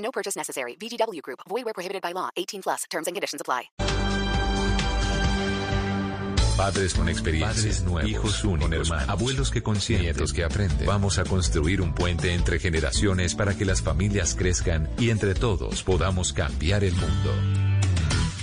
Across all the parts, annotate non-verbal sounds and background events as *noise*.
No purchase necessary. VGW Group. Void where prohibited by law. 18 plus. Terms and conditions apply. Padres con experiencia, Padres nuevos, hijos con únicos, hermanos, abuelos que consienten, nietos que aprenden. Vamos a construir un puente entre generaciones para que las familias crezcan y entre todos podamos cambiar el mundo.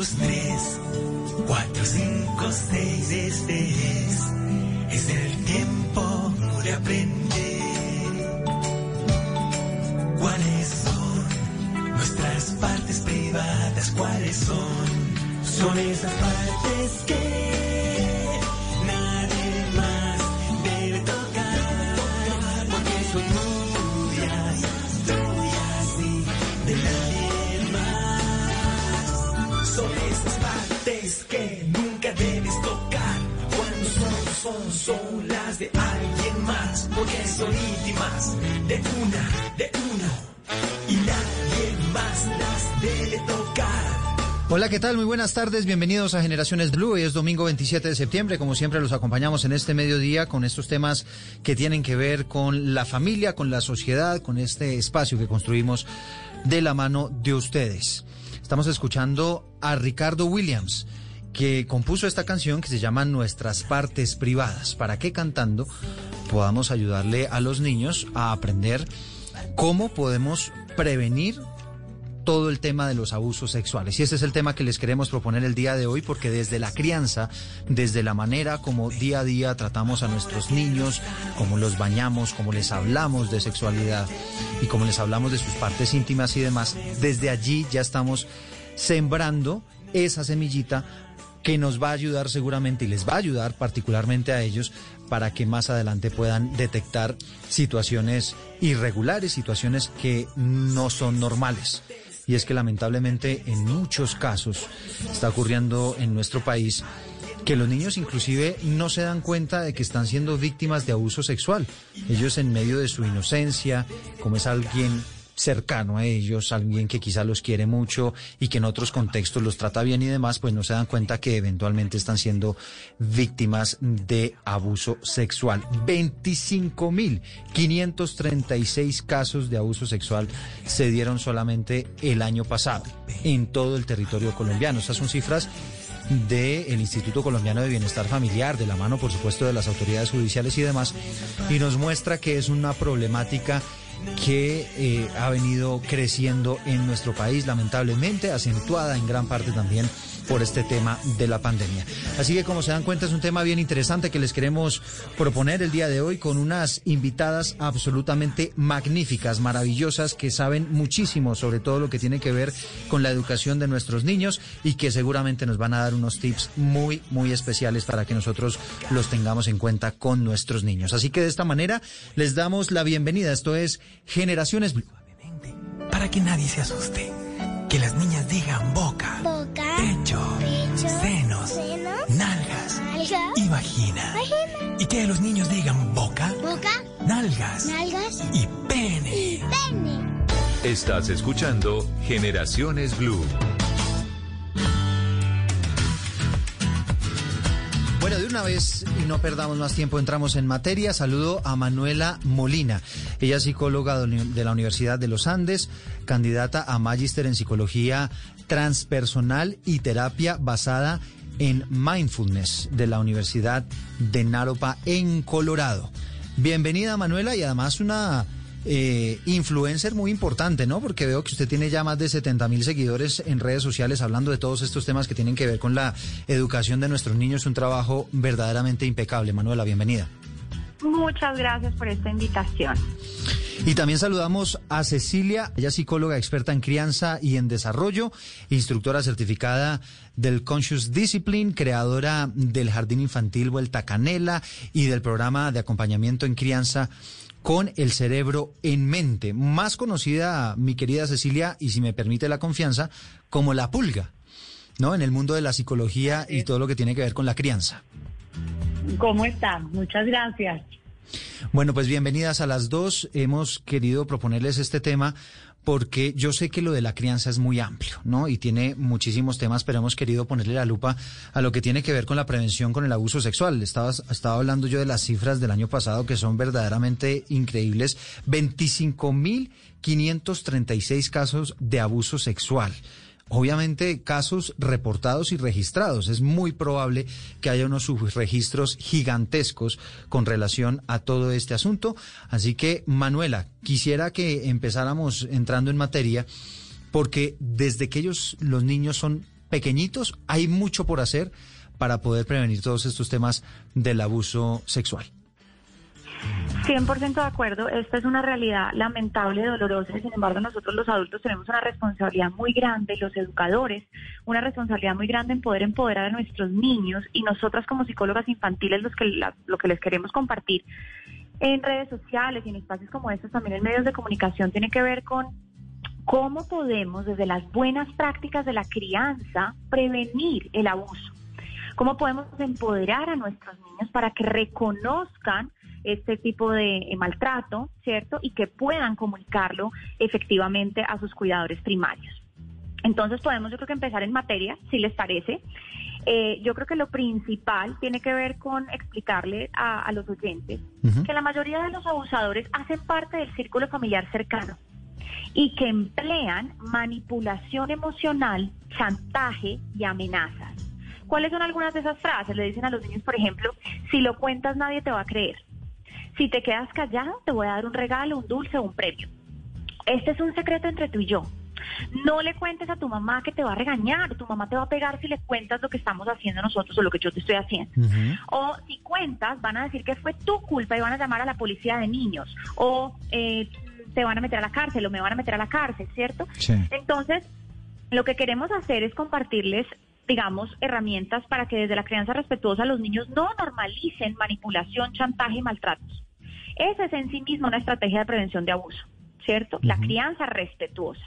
Dos, tres, cuatro, cinco, seis, este es, es el tiempo de aprender. ¿Cuáles son nuestras partes privadas? ¿Cuáles son? Son esas partes que son, son las de alguien más. Porque son íntimas de una, de uno. Y nadie más las debe tocar. Hola, ¿qué tal? Muy buenas tardes, bienvenidos a Generaciones Blue. Hoy es domingo 27 de septiembre, como siempre los acompañamos en este mediodía con estos temas que tienen que ver con la familia, con la sociedad, con este espacio que construimos de la mano de ustedes. Estamos escuchando a Ricardo Williams, que compuso esta canción que se llama Nuestras partes privadas, para que cantando podamos ayudarle a los niños a aprender cómo podemos prevenir todo el tema de los abusos sexuales. Y ese es el tema que les queremos proponer el día de hoy porque desde la crianza, desde la manera como día a día tratamos a nuestros niños, cómo los bañamos, cómo les hablamos de sexualidad y cómo les hablamos de sus partes íntimas y demás, desde allí ya estamos sembrando esa semillita que nos va a ayudar seguramente y les va a ayudar particularmente a ellos para que más adelante puedan detectar situaciones irregulares, situaciones que no son normales. Y es que lamentablemente en muchos casos está ocurriendo en nuestro país que los niños inclusive no se dan cuenta de que están siendo víctimas de abuso sexual. Ellos en medio de su inocencia, como es alguien cercano a ellos, alguien que quizá los quiere mucho y que en otros contextos los trata bien y demás, pues no se dan cuenta que eventualmente están siendo víctimas de abuso sexual. 25.536 casos de abuso sexual se dieron solamente el año pasado en todo el territorio colombiano. Estas son cifras del Instituto Colombiano de Bienestar Familiar, de la mano, por supuesto, de las autoridades judiciales y demás, y nos muestra que es una problemática que eh, ha venido creciendo en nuestro país, lamentablemente, acentuada en gran parte también por este tema de la pandemia. Así que como se dan cuenta es un tema bien interesante que les queremos proponer el día de hoy con unas invitadas absolutamente magníficas, maravillosas, que saben muchísimo sobre todo lo que tiene que ver con la educación de nuestros niños y que seguramente nos van a dar unos tips muy, muy especiales para que nosotros los tengamos en cuenta con nuestros niños. Así que de esta manera les damos la bienvenida. Esto es Generaciones. Para que nadie se asuste. Que las niñas digan boca, Boca, pecho, pecho, senos, senos, nalgas nalgas, y vagina. vagina, Y que los niños digan boca, boca, nalgas nalgas y pene. pene. Estás escuchando Generaciones Blue. De una vez y no perdamos más tiempo, entramos en materia. Saludo a Manuela Molina. Ella es psicóloga de la Universidad de los Andes, candidata a magíster en psicología transpersonal y terapia basada en mindfulness de la Universidad de Naropa en Colorado. Bienvenida Manuela y además una eh, influencer muy importante, ¿no? Porque veo que usted tiene ya más de 70 mil seguidores en redes sociales hablando de todos estos temas que tienen que ver con la educación de nuestros niños. Un trabajo verdaderamente impecable. Manuela, bienvenida. Muchas gracias por esta invitación. Y también saludamos a Cecilia, ella es psicóloga experta en crianza y en desarrollo, instructora certificada del Conscious Discipline, creadora del Jardín Infantil Vuelta Canela y del programa de acompañamiento en crianza con el cerebro en mente, más conocida, mi querida Cecilia, y si me permite la confianza, como la pulga, ¿no? En el mundo de la psicología y todo lo que tiene que ver con la crianza. ¿Cómo están? Muchas gracias. Bueno, pues bienvenidas a las dos. Hemos querido proponerles este tema porque yo sé que lo de la crianza es muy amplio, ¿no? Y tiene muchísimos temas, pero hemos querido ponerle la lupa a lo que tiene que ver con la prevención con el abuso sexual. Estaba, estaba hablando yo de las cifras del año pasado que son verdaderamente increíbles. 25.536 casos de abuso sexual obviamente casos reportados y registrados. Es muy probable que haya unos subregistros gigantescos con relación a todo este asunto. Así que, Manuela, quisiera que empezáramos entrando en materia, porque desde que ellos, los niños son pequeñitos, hay mucho por hacer para poder prevenir todos estos temas del abuso sexual. 100% de acuerdo, esta es una realidad lamentable, dolorosa, sin embargo nosotros los adultos tenemos una responsabilidad muy grande, los educadores, una responsabilidad muy grande en poder empoderar a nuestros niños y nosotras como psicólogas infantiles los que lo que les queremos compartir en redes sociales y en espacios como estos, también en medios de comunicación, tiene que ver con cómo podemos desde las buenas prácticas de la crianza prevenir el abuso, cómo podemos empoderar a nuestros niños para que reconozcan este tipo de eh, maltrato, ¿cierto? Y que puedan comunicarlo efectivamente a sus cuidadores primarios. Entonces podemos yo creo que empezar en materia, si les parece. Eh, yo creo que lo principal tiene que ver con explicarle a, los oyentes que la mayoría de los abusadores hacen parte del círculo familiar cercano y que emplean manipulación emocional, chantaje y amenazas. ¿Cuáles son algunas de esas frases? Le dicen a los niños, por ejemplo, si lo cuentas nadie te va a creer. Si te quedas callado, te voy a dar un regalo, un dulce o un premio. Este es un secreto entre tú y yo. No le cuentes a tu mamá que te va a regañar, tu mamá te va a pegar si le cuentas lo que estamos haciendo nosotros o lo que yo te estoy haciendo. O si cuentas, van a decir que fue tu culpa y van a llamar a la policía de niños. O eh, te van a meter a la cárcel o me van a meter a la cárcel, ¿cierto? Entonces, lo que queremos hacer es compartirles digamos, herramientas para que desde la crianza respetuosa los niños no normalicen manipulación, chantaje y maltratos. Esa es en sí misma una estrategia de prevención de abuso, ¿cierto? La crianza respetuosa.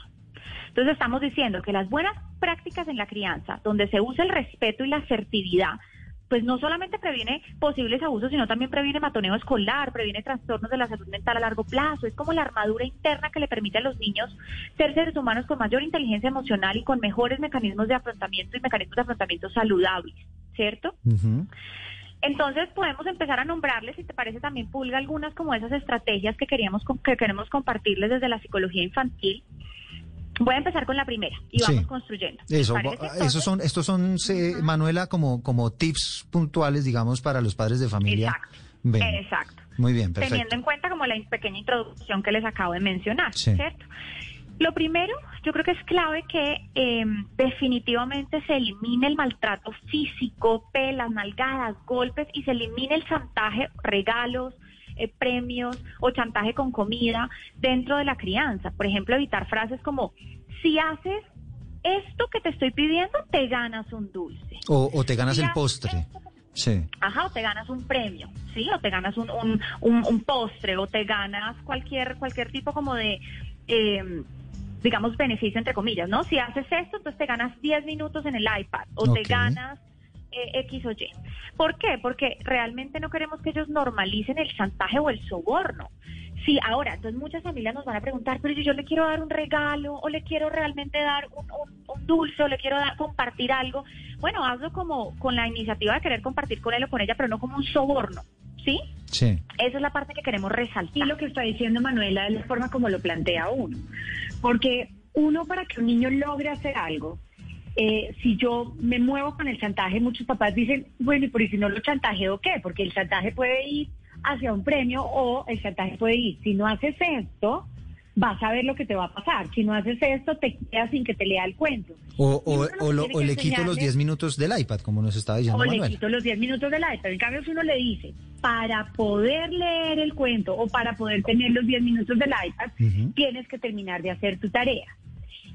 Entonces estamos diciendo que las buenas prácticas en la crianza, donde se usa el respeto y la asertividad, pues no solamente previene posibles abusos, sino también previene matoneo escolar, previene trastornos de la salud mental a largo plazo. Es como la armadura interna que le permite a los niños ser seres humanos con mayor inteligencia emocional y con mejores mecanismos de afrontamiento y mecanismos de afrontamiento saludables, ¿cierto? Entonces podemos empezar a nombrarles, si te parece también Pulga, algunas como esas estrategias que queríamos que queremos compartirles desde la psicología infantil Voy a empezar con la primera y vamos construyendo. Eso, esos son, estos son, Manuela, como, como tips puntuales, digamos, para los padres de familia. Exacto. Exacto. Muy bien, perfecto. Teniendo en cuenta como la pequeña introducción que les acabo de mencionar, ¿cierto? Lo primero, yo creo que es clave que em, definitivamente se elimine el maltrato físico, pelas, nalgadas, golpes y se elimine el chantaje, regalos, eh, premios o chantaje con comida dentro de la crianza. Por ejemplo, evitar frases como, si haces esto que te estoy pidiendo, te ganas un dulce. O, te ganas el postre. Sí. Ajá, o te ganas un premio, ¿sí? O te ganas un, un, un, postre, o te ganas cualquier, cualquier tipo como de, em, digamos, beneficio entre comillas, ¿no? Si haces esto, entonces te ganas 10 minutos en el iPad, o te ganas eh, X o Y. ¿Por qué? Porque realmente no queremos que ellos normalicen el chantaje o el soborno. Sí, ahora, entonces muchas familias nos van a preguntar, pero yo, le quiero dar un regalo o le quiero realmente dar un, dulce o le quiero dar, compartir algo. Bueno, hazlo como con la iniciativa de querer compartir con él o con ella, pero no como un soborno. ¿Sí? Sí. Esa es la parte que queremos resaltar. Y lo que está diciendo Manuela es la forma como lo plantea uno. Porque uno para que un niño logre hacer algo, eh, si yo me muevo con el chantaje, muchos papás dicen, bueno, ¿y por si no lo chantajeo qué? Porque el chantaje puede ir hacia un premio o el chantaje puede ir, si no haces esto, vas a ver lo que te va a pasar. Si no haces esto, te quedas sin que te lea el cuento. O, o, o lo- o le quito los enseñarle- 10 minutos del iPad, como nos estaba diciendo o le quito los 10 minutos del iPad. En cambio, si uno le dice, para poder leer el cuento o para poder tener los 10 minutos del iPad, tienes que terminar de hacer tu tarea.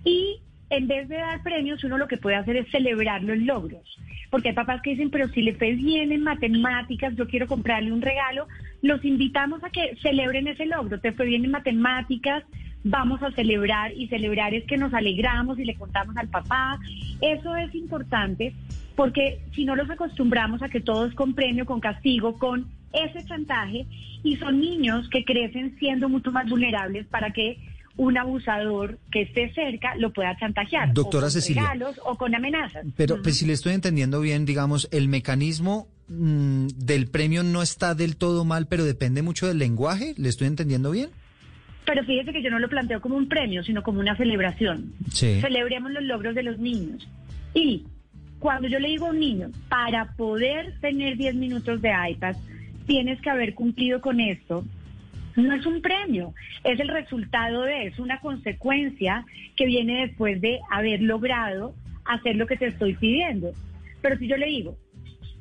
Y en vez de dar premios, uno lo que puede hacer es celebrar los logros. Porque hay papás que dicen, pero si le fue bien en matemáticas, yo quiero comprarle un regalo, los invitamos a que celebren ese logro. Te fue bien en matemáticas, vamos a celebrar y celebrar es que nos alegramos y le contamos al papá. Eso es importante porque si no los acostumbramos a que todo es con premio, con castigo, con ese chantaje, y son niños que crecen siendo mucho más vulnerables para que un abusador que esté cerca lo pueda chantajear. Doctora o con Cecilia. regalos o con amenazas. Pero pues, si le estoy entendiendo bien, digamos, el mecanismo mm, del premio no está del todo mal, pero depende mucho del lenguaje. ¿Le estoy entendiendo bien? Pero fíjese que yo no lo planteo como un premio, sino como una celebración. Sí. Celebremos los logros de los niños. Y cuando yo le digo a un niño, para poder tener 10 minutos de iPad, tienes que haber cumplido con esto, no es un premio, es el resultado de, es una consecuencia que viene después de haber logrado hacer lo que te estoy pidiendo. Pero si yo le digo,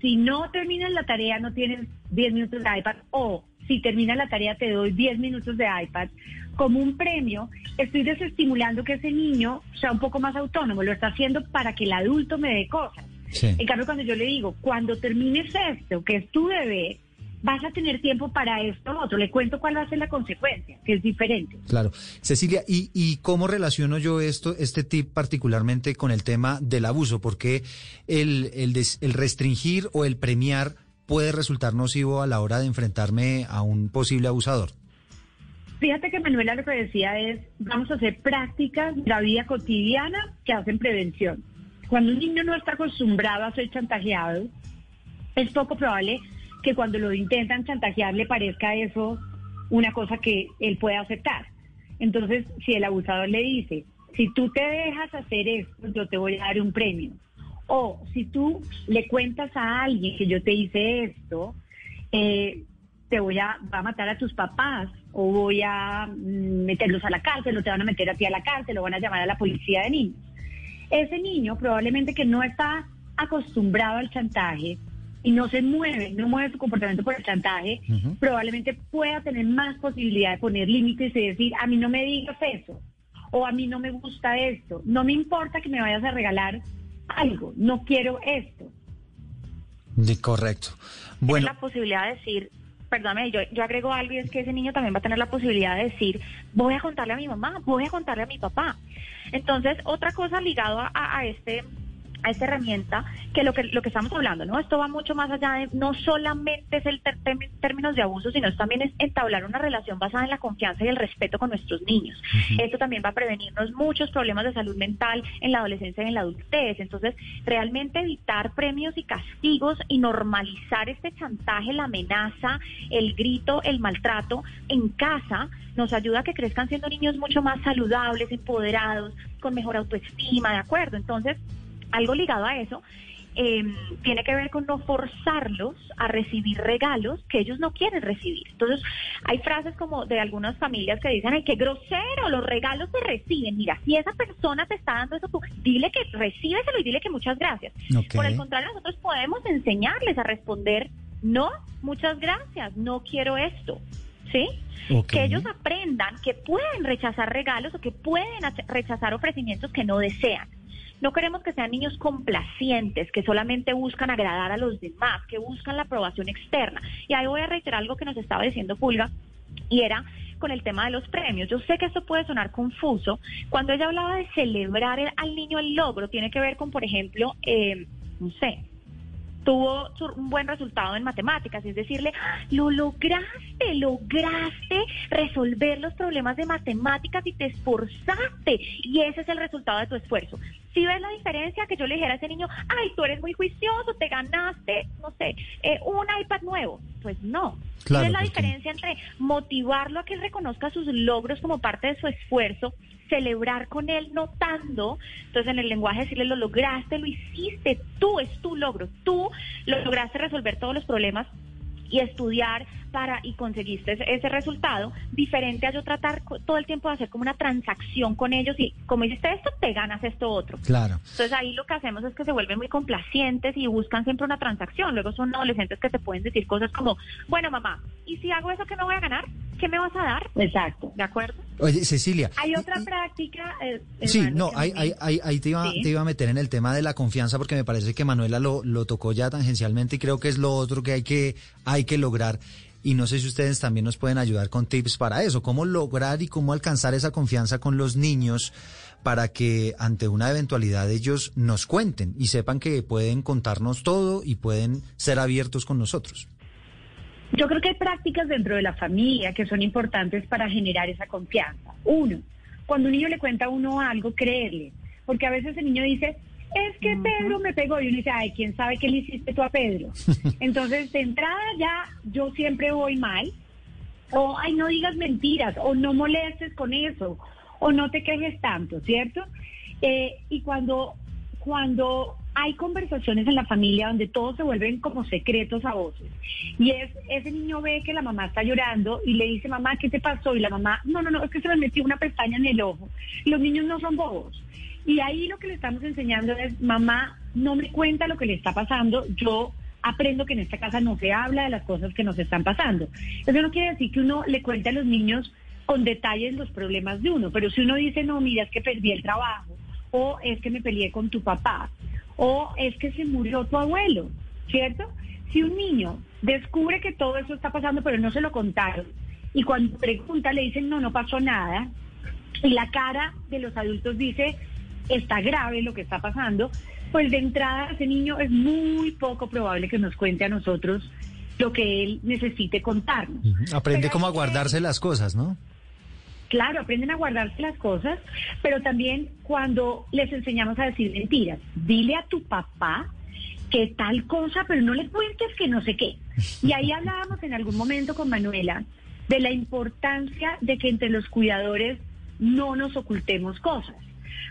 si no terminas la tarea no tienes 10 minutos de iPad o si terminas la tarea te doy 10 minutos de iPad, como un premio, estoy desestimulando que ese niño sea un poco más autónomo, lo está haciendo para que el adulto me dé cosas. Sí. En cambio, cuando yo le digo, cuando termines esto, que es tu deber, vas a tener tiempo para esto o otro, le cuento cuál va a ser la consecuencia, que es diferente. Claro. Cecilia, ¿y, y cómo relaciono yo esto, este tip particularmente con el tema del abuso? Porque el, el, des- el restringir o el premiar puede resultar nocivo a la hora de enfrentarme a un posible abusador. Fíjate que Manuela lo que decía es, vamos a hacer prácticas de la vida cotidiana que hacen prevención. Cuando un niño no está acostumbrado a ser chantajeado, es poco probable que cuando lo intentan chantajear le parezca eso una cosa que él pueda aceptar. Entonces, si el abusador le dice, si tú te dejas hacer esto, yo te voy a dar un premio. O si tú le cuentas a alguien que yo te hice esto, eh, te voy a, va a matar a tus papás o voy a mm, meterlos a la cárcel o te van a meter a ti a la cárcel o van a llamar a la policía de niños. Ese niño probablemente que no está acostumbrado al chantaje y no se mueve, no mueve su comportamiento por el chantaje, probablemente pueda tener más posibilidad de poner límites y decir, a mí no me digas eso, o a mí no me gusta esto, no me importa que me vayas a regalar algo, no quiero esto. De, correcto. Tiene Bueno, la posibilidad de decir, perdóname, yo, yo agrego algo y es que ese niño también va a tener la posibilidad de decir, voy a contarle a mi mamá, voy a contarle a mi papá. Entonces, otra cosa ligado a, a este a esta herramienta que lo que lo que estamos hablando, ¿no? Esto va mucho más allá de no solamente es el ter- términos de abuso, sino también es entablar una relación basada en la confianza y el respeto con nuestros niños. Esto también va a prevenirnos muchos problemas de salud mental en la adolescencia y en la adultez. Entonces, realmente evitar premios y castigos y normalizar este chantaje, la amenaza, el grito, el maltrato en casa nos ayuda a que crezcan siendo niños mucho más saludables, empoderados, con mejor autoestima, ¿de acuerdo? Entonces, algo ligado a eso eh, tiene que ver con no forzarlos a recibir regalos que ellos no quieren recibir. Entonces, hay frases como de algunas familias que dicen, ay, qué grosero, los regalos se reciben. Mira, si esa persona te está dando eso, tú dile que recíbeselo y dile que muchas gracias. Por el contrario, nosotros podemos enseñarles a responder, no, muchas gracias, no quiero esto. ¿Sí? Que ellos aprendan que pueden rechazar regalos o que pueden rechazar ofrecimientos que no desean. No queremos que sean niños complacientes, que solamente buscan agradar a los demás, que buscan la aprobación externa. Y ahí voy a reiterar algo que nos estaba diciendo Pulga, y era con el tema de los premios. Yo sé que esto puede sonar confuso. Cuando ella hablaba de celebrar el- al niño el logro, tiene que ver con, por ejemplo, eh, no sé, tuvo un buen resultado en matemáticas, es decirle, "Ah, lo lograste, lograste resolver los problemas de matemáticas y te esforzaste y ese es el resultado de tu esfuerzo. Si ves la diferencia que yo le dijera a ese niño, ay, tú eres muy juicioso, te ganaste, no sé, eh, un iPad nuevo, pues no. Claro, ¿Cuál es la diferencia entre motivarlo a que él reconozca sus logros como parte de su esfuerzo, celebrar con él notando, entonces en el lenguaje decirle lo lograste, lo hiciste, tú es tu logro, tú lo lograste resolver todos los problemas y estudiar para y conseguiste ese, ese resultado, diferente a yo tratar todo el tiempo de hacer como una transacción con ellos y como hiciste esto, te ganas esto otro. Claro. Entonces ahí lo que hacemos es que se vuelven muy complacientes y buscan siempre una transacción. Luego son adolescentes que te pueden decir cosas como, bueno mamá, ¿y si hago eso qué me voy a ganar? ¿Qué me vas a dar? Exacto. ¿De acuerdo? Oye, Cecilia. Hay otra y- práctica. eh, Sí, hermano, no, que ahí, me- ahí, ahí, ahí te, iba, Sí. te iba a meter en el tema de la confianza porque me parece que Manuela lo, lo tocó ya tangencialmente y creo que es lo otro que hay que, hay que lograr. Y no sé si ustedes también nos pueden ayudar con tips para eso, cómo lograr y cómo alcanzar esa confianza con los niños para que ante una eventualidad ellos nos cuenten y sepan que pueden contarnos todo y pueden ser abiertos con nosotros. Yo creo que hay prácticas dentro de la familia que son importantes para generar esa confianza. Uno, cuando un niño le cuenta a uno algo, creerle. Porque a veces el niño dice, es que Pedro me pegó. Y uno dice, ay, ¿quién sabe qué le hiciste tú a Pedro? *laughs* Entonces, de entrada ya yo siempre voy mal. O, ay, no digas mentiras. O no molestes con eso. O no te quejes tanto, ¿cierto? Eh, y cuando, cuando hay conversaciones en la familia donde todos se vuelven como secretos a voces. Y es ese niño ve que la mamá está llorando y le dice, mamá, ¿qué te pasó? Y la mamá, no, no, no, es que se me metió una pestaña en el ojo. Los niños no son bobos. Y ahí lo que le estamos enseñando es, mamá, no me cuenta lo que le está pasando, yo aprendo que en esta casa no se habla de las cosas que nos están pasando. Eso no quiere decir que uno le cuente a los niños con detalles los problemas de uno, pero si uno dice, no, mira, es que perdí el trabajo, o es que me peleé con tu papá, o es que se murió tu abuelo, ¿cierto? Si un niño descubre que todo eso está pasando, pero no se lo contaron, y cuando pregunta le dicen, no, no pasó nada, y la cara de los adultos dice, está grave lo que está pasando, pues de entrada ese niño es muy poco probable que nos cuente a nosotros lo que él necesite contarnos. Aprende Pero cómo a guardarse las cosas, ¿no? Claro, aprenden a guardarse las cosas, pero también cuando les enseñamos a decir mentiras, dile a tu papá que tal cosa, pero no le cuentes que no sé qué. Y ahí hablábamos en algún momento con Manuela de la importancia de que entre los cuidadores no nos ocultemos cosas.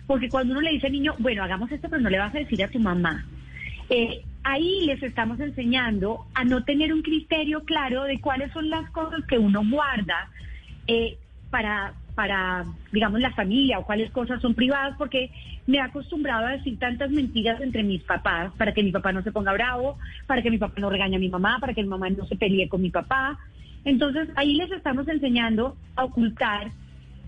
Porque cuando uno le dice al niño, bueno, hagamos esto, pero no le vas a decir a tu mamá. Eh, ahí les estamos enseñando a no tener un criterio claro de cuáles son las cosas que uno guarda eh, para, para, digamos, la familia o cuáles cosas son privadas, porque me he acostumbrado a decir tantas mentiras entre mis papás para que mi papá no se ponga bravo, para que mi papá no regañe a mi mamá, para que mi mamá no se pelee con mi papá. Entonces ahí les estamos enseñando a ocultar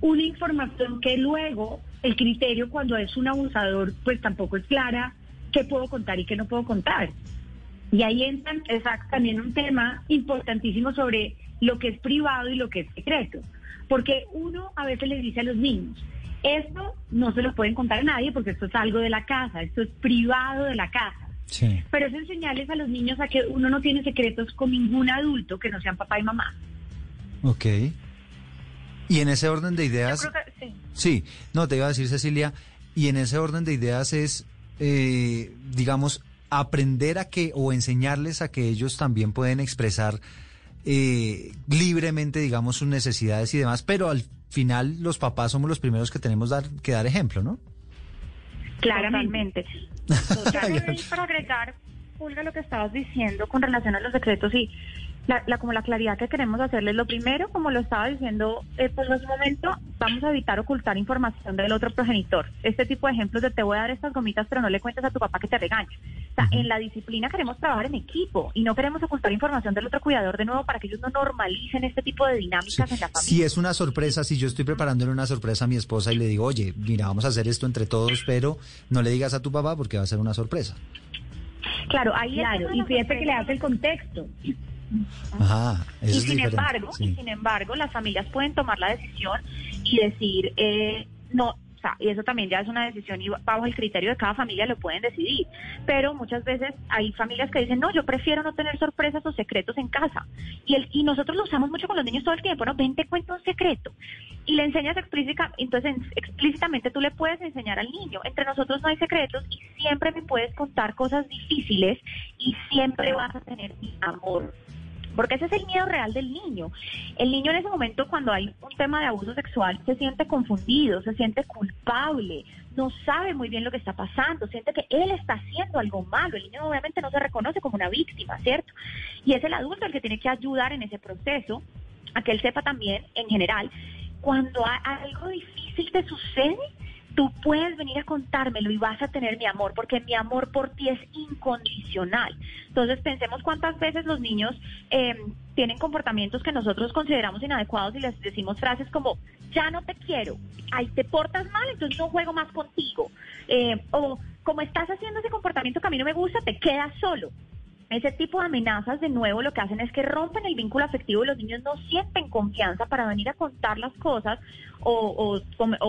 una información que luego el criterio cuando es un abusador pues tampoco es clara, qué puedo contar y qué no puedo contar. Y ahí exacto, también un tema importantísimo sobre lo que es privado y lo que es secreto. Porque uno a veces les dice a los niños, esto no se lo pueden contar a nadie porque esto es algo de la casa, esto es privado de la casa. Sí. Pero es enseñarles a los niños a que uno no tiene secretos con ningún adulto que no sean papá y mamá. Ok. Y en ese orden de Yo ideas... creo que sí. Sí, no, te iba a decir Cecilia, y en ese orden de ideas es, eh, digamos, aprender a que, o enseñarles a que ellos también pueden expresar eh, libremente, digamos, sus necesidades y demás, pero al final los papás somos los primeros que tenemos dar, que dar ejemplo, ¿no? Claramente. Totalmente. Para agregar, lo que estabas diciendo con relación a los secretos y la, la- como la claridad que queremos hacerles, lo primero, como lo estaba diciendo, eh, pues en su momento, vamos a evitar ocultar información del otro progenitor. Este tipo de ejemplos de te voy a dar estas gomitas, pero no le cuentes a tu papá que te regaña. O sea, en la disciplina queremos trabajar en equipo y no queremos ocultar información del otro cuidador de nuevo para que ellos no normalicen este tipo de dinámicas en la familia. Si es una sorpresa, si yo estoy preparándole una sorpresa a mi esposa y le digo, oye, mira, vamos a hacer esto entre todos, pero no le digas a tu papá porque va a ser una sorpresa. Claro, ahí Claro, y fíjate que le das el contexto. Ajá, eso y sin embargo, sí. y sin embargo, las familias pueden tomar la decisión y decir, eh, no, o sea, y eso también ya es una decisión y bajo el criterio de cada familia lo pueden decidir. Pero muchas veces hay familias que dicen, no, yo prefiero no tener sorpresas o secretos en casa. Y, el, y nosotros lo usamos mucho con los niños todo el tiempo, ¿no? Ven, te cuento un secreto. Y le enseñas explícita, entonces en- explícitamente tú le puedes enseñar al niño, entre nosotros no hay secretos y siempre me puedes contar cosas difíciles y siempre vas a tener mi amor porque ese es el miedo real del niño. El niño en ese momento, cuando hay un tema de abuso sexual, se siente confundido, se siente culpable, no sabe muy bien lo que está pasando, siente que él está haciendo algo malo. El niño obviamente no se reconoce como una víctima, ¿cierto? Y es el adulto el que tiene que ayudar en ese proceso a que él sepa también, en general, cuando algo difícil te sucede, tú puedes venir a contármelo y vas a tener mi amor, porque mi amor por ti es incondicional. Entonces pensemos cuántas veces los niños eh, tienen comportamientos que nosotros consideramos inadecuados y les decimos frases como, ya no te quiero, ahí te portas mal, entonces no juego más contigo. Eh, o como estás haciendo ese comportamiento que a mí no me gusta, te quedas solo. Ese tipo de amenazas, de nuevo, lo que hacen es que rompen el vínculo afectivo y los niños no sienten confianza para venir a contar las cosas o,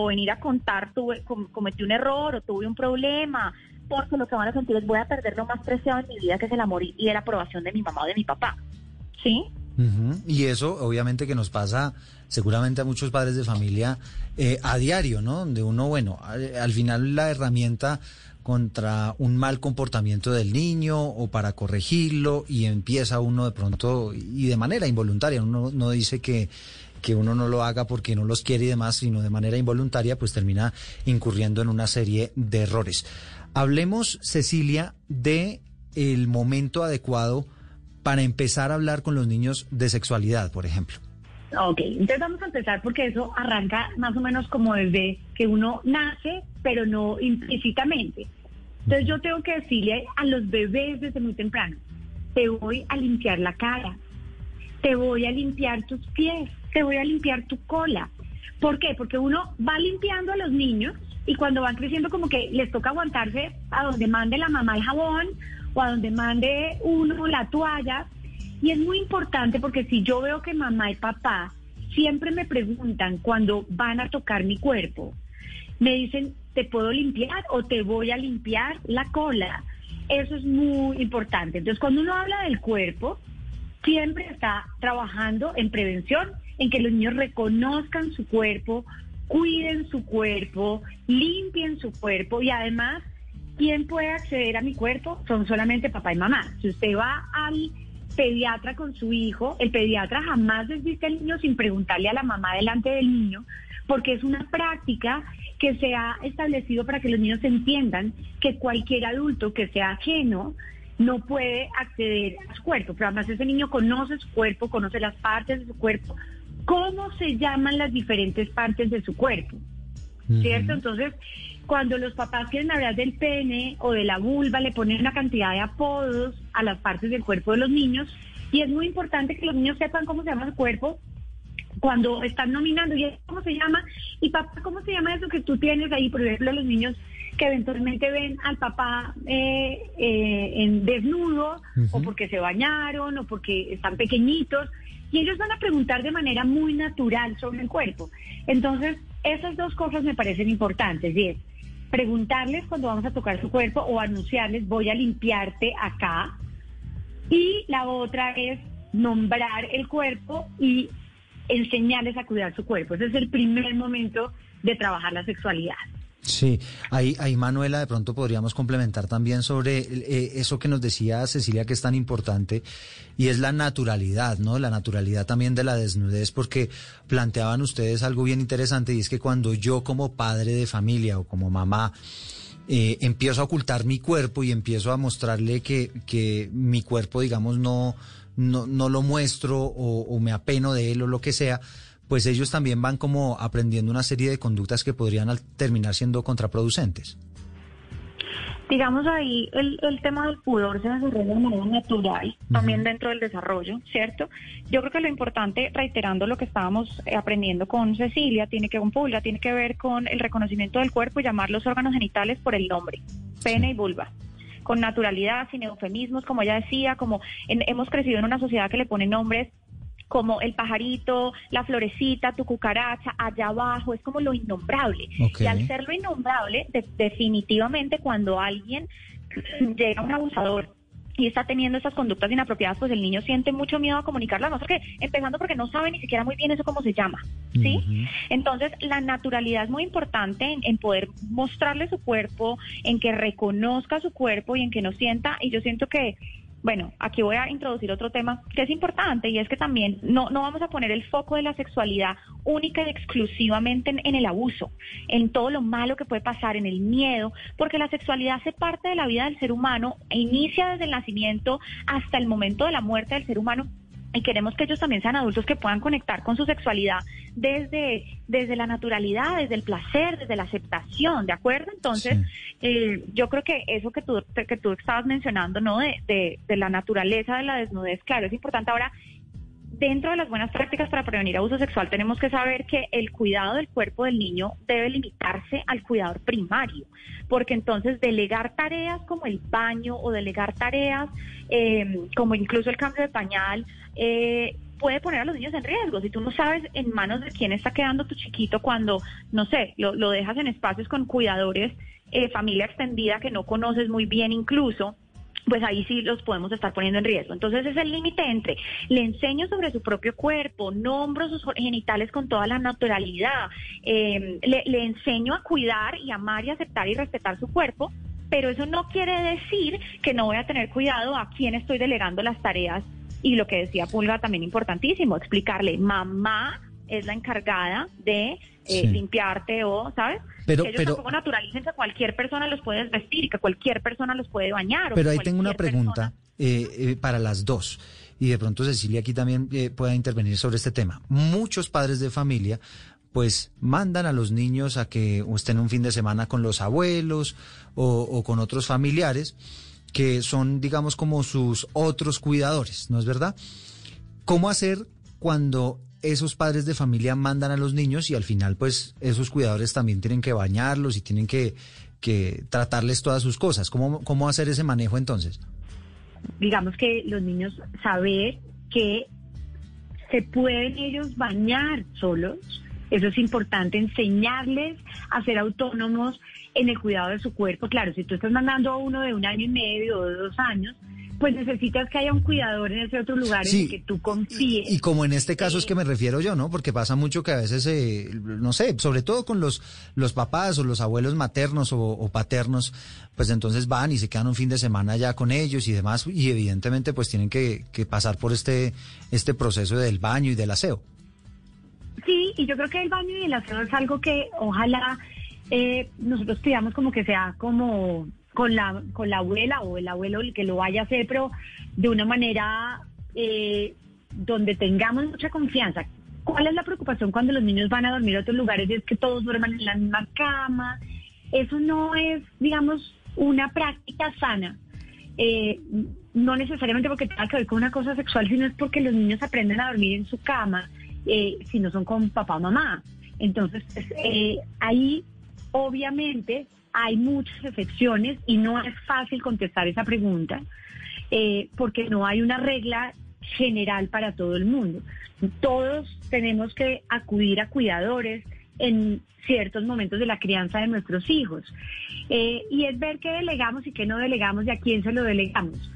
venir a contar, tuve, cometí un error o tuve un problema, porque lo que van a sentir es voy a perder lo más preciado en mi vida, que es el amor y, la aprobación de mi mamá o de mi papá. ¿Sí? Y eso, obviamente, que nos pasa seguramente a muchos padres de familia eh, a diario, ¿no? Donde uno, bueno, al final la herramienta contra un mal comportamiento del niño o para corregirlo y empieza uno de pronto y de manera involuntaria, uno no dice que, que uno no lo haga porque no los quiere y demás, sino de manera involuntaria, pues termina incurriendo en una serie de errores. Hablemos, Cecilia, de el momento adecuado para empezar a hablar con los niños de sexualidad, por ejemplo. Ok, entonces vamos a empezar porque eso arranca más o menos como desde que uno nace, pero no implícitamente. Entonces yo tengo que decirle a los bebés desde muy temprano, te voy a limpiar la cara, te voy a limpiar tus pies, te voy a limpiar tu cola. ¿Por qué? Porque uno va limpiando a los niños y cuando van creciendo como que les toca aguantarse a donde mande la mamá el jabón o a donde mande uno la toalla y es muy importante porque si yo veo que mamá y papá siempre me preguntan cuando van a tocar mi cuerpo, me dicen, ¿te puedo limpiar o te voy a limpiar la cola? Eso es muy importante. Entonces, cuando uno habla del cuerpo, siempre está trabajando en prevención, en que los niños reconozcan su cuerpo, cuiden su cuerpo, limpien su cuerpo y además, ¿quién puede acceder a mi cuerpo? Son solamente papá y mamá. Si usted va al pediatra con su hijo, el pediatra jamás desviste al niño sin preguntarle a la mamá delante del niño, porque es una práctica que se ha establecido para que los niños entiendan que cualquier adulto que sea ajeno no puede acceder a su cuerpo. Pero además ese niño conoce su cuerpo, conoce las partes de su cuerpo, cómo se llaman las diferentes partes de su cuerpo. ¿Cierto? Entonces, cuando los papás quieren hablar del pene o de la vulva, le ponen una cantidad de apodos a las partes del cuerpo de los niños y es muy importante que los niños sepan cómo se llama su cuerpo cuando están nominando y cómo se llama y papá cómo se llama eso que tú tienes ahí por ejemplo los niños que eventualmente ven al papá eh, eh, en desnudo o porque se bañaron o porque están pequeñitos y ellos van a preguntar de manera muy natural sobre el cuerpo entonces esas dos cosas me parecen importantes y es preguntarles cuando vamos a tocar su cuerpo o anunciarles voy a limpiarte acá. Y la otra es nombrar el cuerpo y enseñarles a cuidar su cuerpo. Ese es el primer momento de trabajar la sexualidad. Sí, ahí, ahí Manuela, de pronto podríamos complementar también sobre eh, eso que nos decía Cecilia que es tan importante y es la naturalidad, ¿no? La naturalidad también de la desnudez, porque planteaban ustedes algo bien interesante y es que cuando yo como padre de familia o como mamá eh, empiezo a ocultar mi cuerpo y empiezo a mostrarle que, que mi cuerpo, digamos, no, no, no lo muestro o, o me apeno de él o lo que sea, pues ellos también van como aprendiendo una serie de conductas que podrían terminar siendo contraproducentes. Digamos ahí, el, el tema del pudor se desarrolla de manera natural, también dentro del desarrollo, ¿cierto? Yo creo que lo importante, reiterando lo que estábamos eh, aprendiendo con Cecilia, tiene que con tiene que ver con el reconocimiento del cuerpo y llamar los órganos genitales por el nombre, pene y vulva con naturalidad, sin eufemismos, como ella decía, como hemos crecido en una sociedad que le pone nombres como el pajarito, la florecita, tu cucaracha, allá abajo, es como lo innombrable. Y al ser lo innombrable, definitivamente cuando alguien *clears throat* llega un abusador y está teniendo esas conductas inapropiadas, pues el niño siente mucho miedo a comunicarlas, no sé empezando porque no sabe ni siquiera muy bien eso cómo se llama, ¿sí? Entonces, la naturalidad es muy importante en, en, poder mostrarle su cuerpo, en que reconozca su cuerpo y en que no sienta, y yo siento que bueno, aquí voy a introducir otro tema que es importante y es que también no, no vamos a poner el foco de la sexualidad única y exclusivamente en, en el abuso, en todo lo malo que puede pasar, en el miedo, porque la sexualidad hace parte de la vida del ser humano e inicia desde el nacimiento hasta el momento de la muerte del ser humano y queremos que ellos también sean adultos que puedan conectar con su sexualidad desde, desde la naturalidad, desde el placer, desde la aceptación, ¿de acuerdo? Entonces, eh, yo creo que eso que tú, que tú estabas mencionando, ¿no? De, de, de la naturaleza de la desnudez, claro, es importante. Ahora, dentro de las buenas prácticas para prevenir abuso sexual tenemos que saber que el cuidado del cuerpo del niño debe limitarse al cuidador primario, porque entonces delegar tareas como el baño o delegar tareas eh, como incluso el cambio de pañal eh, puede poner a los niños en riesgo. Si tú no sabes en manos de quién está quedando tu chiquito cuando, no sé, lo, lo dejas en espacios con cuidadores, eh, familia extendida que no conoces muy bien incluso, pues ahí sí los podemos estar poniendo en riesgo. Entonces es el límite entre le enseño sobre su propio cuerpo, nombro sus genitales con toda la naturalidad, eh, le, le enseño a cuidar y amar y aceptar y respetar su cuerpo, pero eso no quiere decir que no voy a tener cuidado a quién estoy delegando las tareas y lo que decía Pulga también importantísimo, explicarle, mamá es la encargada de eh, Sí. limpiarte o, ¿sabes? Pero- que ellos pero- tampoco naturalicen que cualquier persona los puede vestir que cualquier persona los puede bañar. Pero ahí tengo una pregunta eh, eh, para las dos. Y de pronto Cecilia aquí también eh, pueda intervenir sobre este tema. Muchos padres de familia pues mandan a los niños a que estén un fin de semana con los abuelos o, o con otros familiares que son, digamos, como sus otros cuidadores, ¿no es verdad? ¿Cómo hacer cuando esos padres de familia mandan a los niños y al final pues esos cuidadores también tienen que bañarlos y tienen que, que tratarles todas sus cosas? ¿Cómo, ¿Cómo hacer ese manejo entonces? digamos que los niños saber que se pueden ellos bañar solos. Eso es importante, enseñarles a ser autónomos en el cuidado de su cuerpo. Claro, si tú estás mandando a uno de un año y medio o de dos años, pues necesitas que haya un cuidador en ese otro lugar en el que tú confíes. Y como en este caso es que me refiero yo, ¿no? Porque pasa mucho que a veces, eh, no sé, sobre todo con los, los papás o los abuelos maternos o, o paternos, pues entonces van y se quedan un fin de semana ya con ellos y demás, y evidentemente pues tienen que, que pasar por este, este proceso del baño y del aseo. Sí, y yo creo que el baño y el aseo es algo que ojalá eh, nosotros pidamos como que sea como con la, con la abuela o el abuelo el que lo vaya a hacer, pero de una manera eh, donde tengamos mucha confianza. ¿Cuál es la preocupación cuando los niños van a dormir a otros lugares? Es que todos duerman en la misma cama. Eso no es, digamos, una práctica sana. Eh, no necesariamente porque tenga que ver con una cosa sexual, sino es porque los niños aprenden a dormir en su cama, eh, si no son con papá o mamá. Entonces, pues, eh, ahí obviamente hay muchas excepciones y no es fácil contestar esa pregunta eh, porque no hay una regla general para todo el mundo. Todos tenemos que acudir a cuidadores en ciertos momentos de la crianza de nuestros hijos. Eh, y es ver qué delegamos y qué no delegamos y a quién se lo delegamos.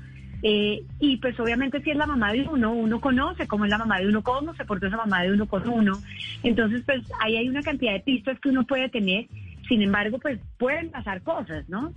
Eh, y pues obviamente si es la mamá de uno, uno conoce cómo es la mamá de uno, cómo se portó esa mamá de uno con uno. Entonces pues ahí hay una cantidad de pistas que uno puede tener. Sin embargo, pues pueden pasar cosas, ¿no?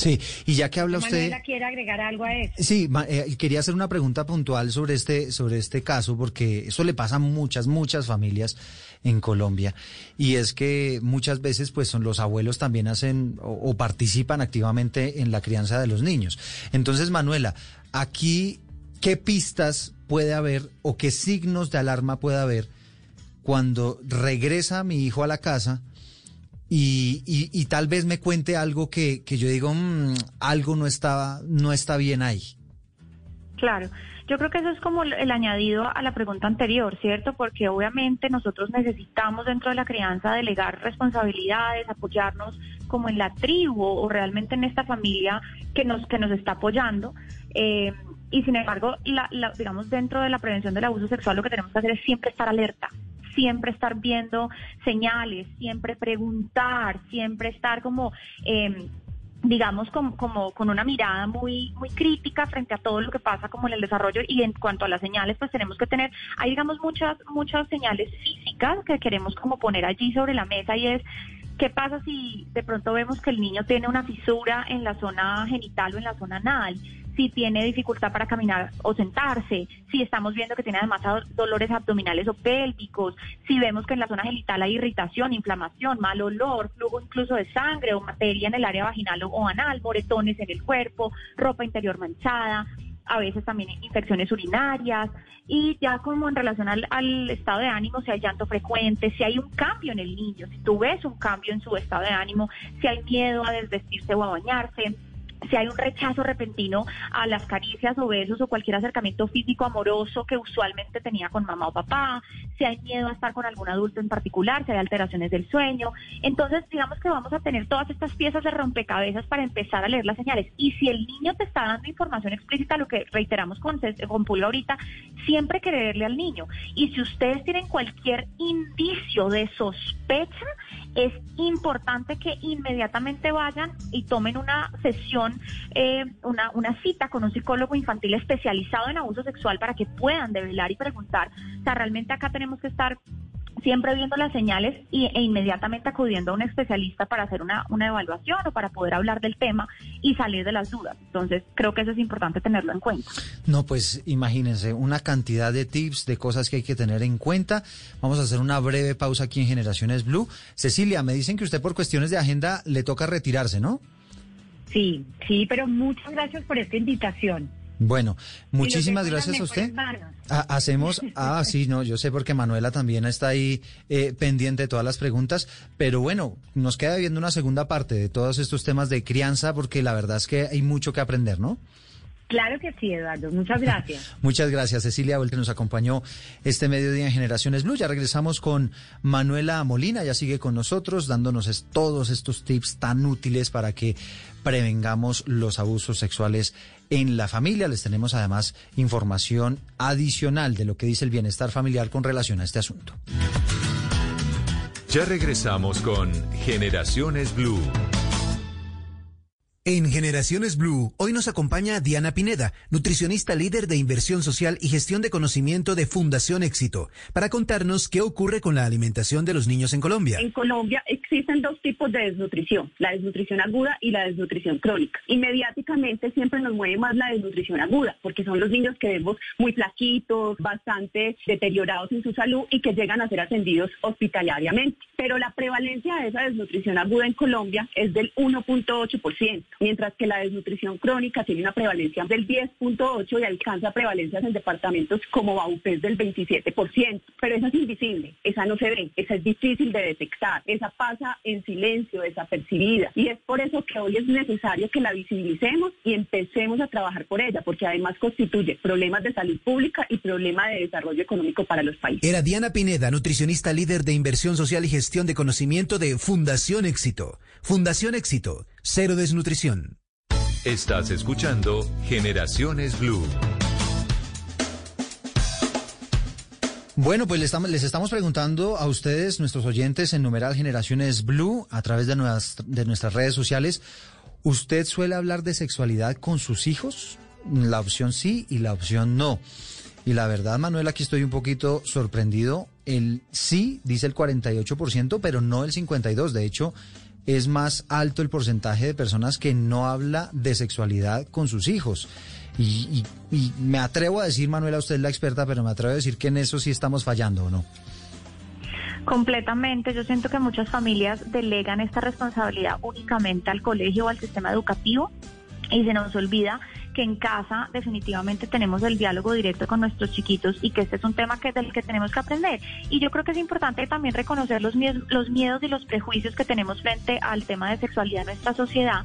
Sí, y ya que habla usted... Manuela quiere agregar algo a eso. Sí, eh, quería hacer una pregunta puntual sobre este, sobre este caso, porque eso le pasa a muchas, muchas familias en Colombia. Y es que muchas veces, pues, son los abuelos también hacen o, o participan activamente en la crianza de los niños. Entonces, Manuela, aquí, ¿qué pistas puede haber o qué signos de alarma puede haber cuando regresa mi hijo a la casa? Y, y, y tal vez me cuente algo que, que yo digo, "Mm, algo no estaba, no está bien ahí. Claro, yo creo que eso es como el añadido a la pregunta anterior, ¿cierto? Porque obviamente nosotros necesitamos dentro de la crianza delegar responsabilidades, apoyarnos como en la tribu o realmente en esta familia que nos que nos está apoyando. Eh, y sin embargo, la, la- digamos dentro de la prevención del abuso sexual lo que tenemos que hacer es siempre estar alerta, siempre estar viendo señales, siempre preguntar, siempre estar como eh, digamos, como, como con una mirada muy, muy crítica frente a todo lo que pasa como en el desarrollo y en cuanto a las señales, pues tenemos que tener, hay digamos muchas, muchas señales físicas que queremos como poner allí sobre la mesa y es ¿Qué pasa si de pronto vemos que el niño tiene una fisura en la zona genital o en la zona anal? Si tiene dificultad para caminar o sentarse, si estamos viendo que tiene además dolores abdominales o pélvicos, si vemos que en la zona genital hay irritación, inflamación, mal olor, flujo incluso de sangre o materia en el área vaginal o anal, moretones en el cuerpo, ropa interior manchada, a veces también infecciones urinarias. Y ya como en relación al, al, estado de ánimo, si hay llanto frecuente, si hay un cambio en el niño, si tú ves un cambio en su estado de ánimo, si hay miedo a desvestirse o a bañarse, si hay un rechazo repentino a las caricias o besos o cualquier acercamiento físico amoroso que usualmente tenía con mamá o papá, si hay miedo a estar con algún adulto en particular, si hay alteraciones del sueño. Entonces, digamos que vamos a tener todas estas piezas de rompecabezas para empezar a leer las señales. Y si el niño te está dando información explícita, lo que reiteramos con, con Pulga ahorita, siempre creerle al niño. Y si ustedes tienen cualquier indicio de sospecha, es importante que inmediatamente vayan y tomen una sesión, eh, una, cita con un psicólogo infantil especializado en abuso sexual para que puedan develar y preguntar. O sea, realmente acá tenemos que estar siempre viendo las señales e inmediatamente acudiendo a un especialista para hacer una, una evaluación o para poder hablar del tema y salir de las dudas. Entonces, creo que eso es importante tenerlo en cuenta. No, pues imagínense, una cantidad de tips, de cosas que hay que tener en cuenta. Vamos a hacer una breve pausa aquí en Generaciones Blue. Cecilia, me dicen que usted por cuestiones de agenda le toca retirarse, ¿no? Sí, sí, pero muchas gracias por esta invitación. Bueno, muchísimas gracias a usted. Ah, hacemos, ah, sí, no, yo sé porque Manuela también está ahí eh, pendiente de todas las preguntas, pero bueno, nos queda viendo una segunda parte de todos estos temas de crianza porque la verdad es que hay mucho que aprender, ¿no? Claro que sí, Eduardo. Muchas gracias. *laughs* Muchas gracias, Cecilia que nos acompañó este mediodía en Generaciones Blue. Ya regresamos con Manuela Molina, ya sigue con nosotros dándonos todos estos tips tan útiles para que prevengamos los abusos sexuales en la familia. Les tenemos además información adicional de lo que dice el bienestar familiar con relación a este asunto. Ya regresamos con Generaciones Blue. En Generaciones Blue, hoy nos acompaña Diana Pineda, nutricionista líder de inversión social y gestión de conocimiento de Fundación Éxito, para contarnos qué ocurre con la alimentación de los niños en Colombia. En Colombia existen dos tipos de desnutrición, la desnutrición aguda y la desnutrición crónica. Inmediatamente siempre nos mueve más la desnutrición aguda, porque son los niños que vemos muy flaquitos, bastante deteriorados en su salud y que llegan a ser atendidos hospitalariamente. Pero la prevalencia de esa desnutrición aguda en Colombia es del 1.8% mientras que la desnutrición crónica tiene una prevalencia del 10.8 y alcanza prevalencias en departamentos como Baupés del 27%. Pero esa es invisible, esa no se ve, esa es difícil de detectar, esa pasa en silencio, desapercibida. Y es por eso que hoy es necesario que la visibilicemos y empecemos a trabajar por ella, porque además constituye problemas de salud pública y problemas de desarrollo económico para los países. Era Diana Pineda, nutricionista líder de inversión social y gestión de conocimiento de Fundación Éxito. Fundación Éxito, cero desnutrición. Estás escuchando Generaciones Blue. Bueno, pues les estamos, les estamos preguntando a ustedes, nuestros oyentes en numeral Generaciones Blue, a través de, de nuestras redes sociales, ¿usted suele hablar de sexualidad con sus hijos? La opción sí y la opción no. Y la verdad, Manuel, aquí estoy un poquito sorprendido. El sí dice el 48%, pero no el 52%. De hecho, es más alto el porcentaje de personas que no habla de sexualidad con sus hijos. Y, me atrevo a decir, Manuela, usted es la experta, pero me atrevo a decir que en eso sí estamos fallando, ¿o no? Completamente. Yo siento que muchas familias delegan esta responsabilidad únicamente al colegio o al sistema educativo y se nos olvida que en casa definitivamente tenemos el diálogo directo con nuestros chiquitos y que este es un tema que del que tenemos que aprender. Y yo creo que es importante también reconocer los los miedos y los prejuicios que tenemos frente al tema de sexualidad en nuestra sociedad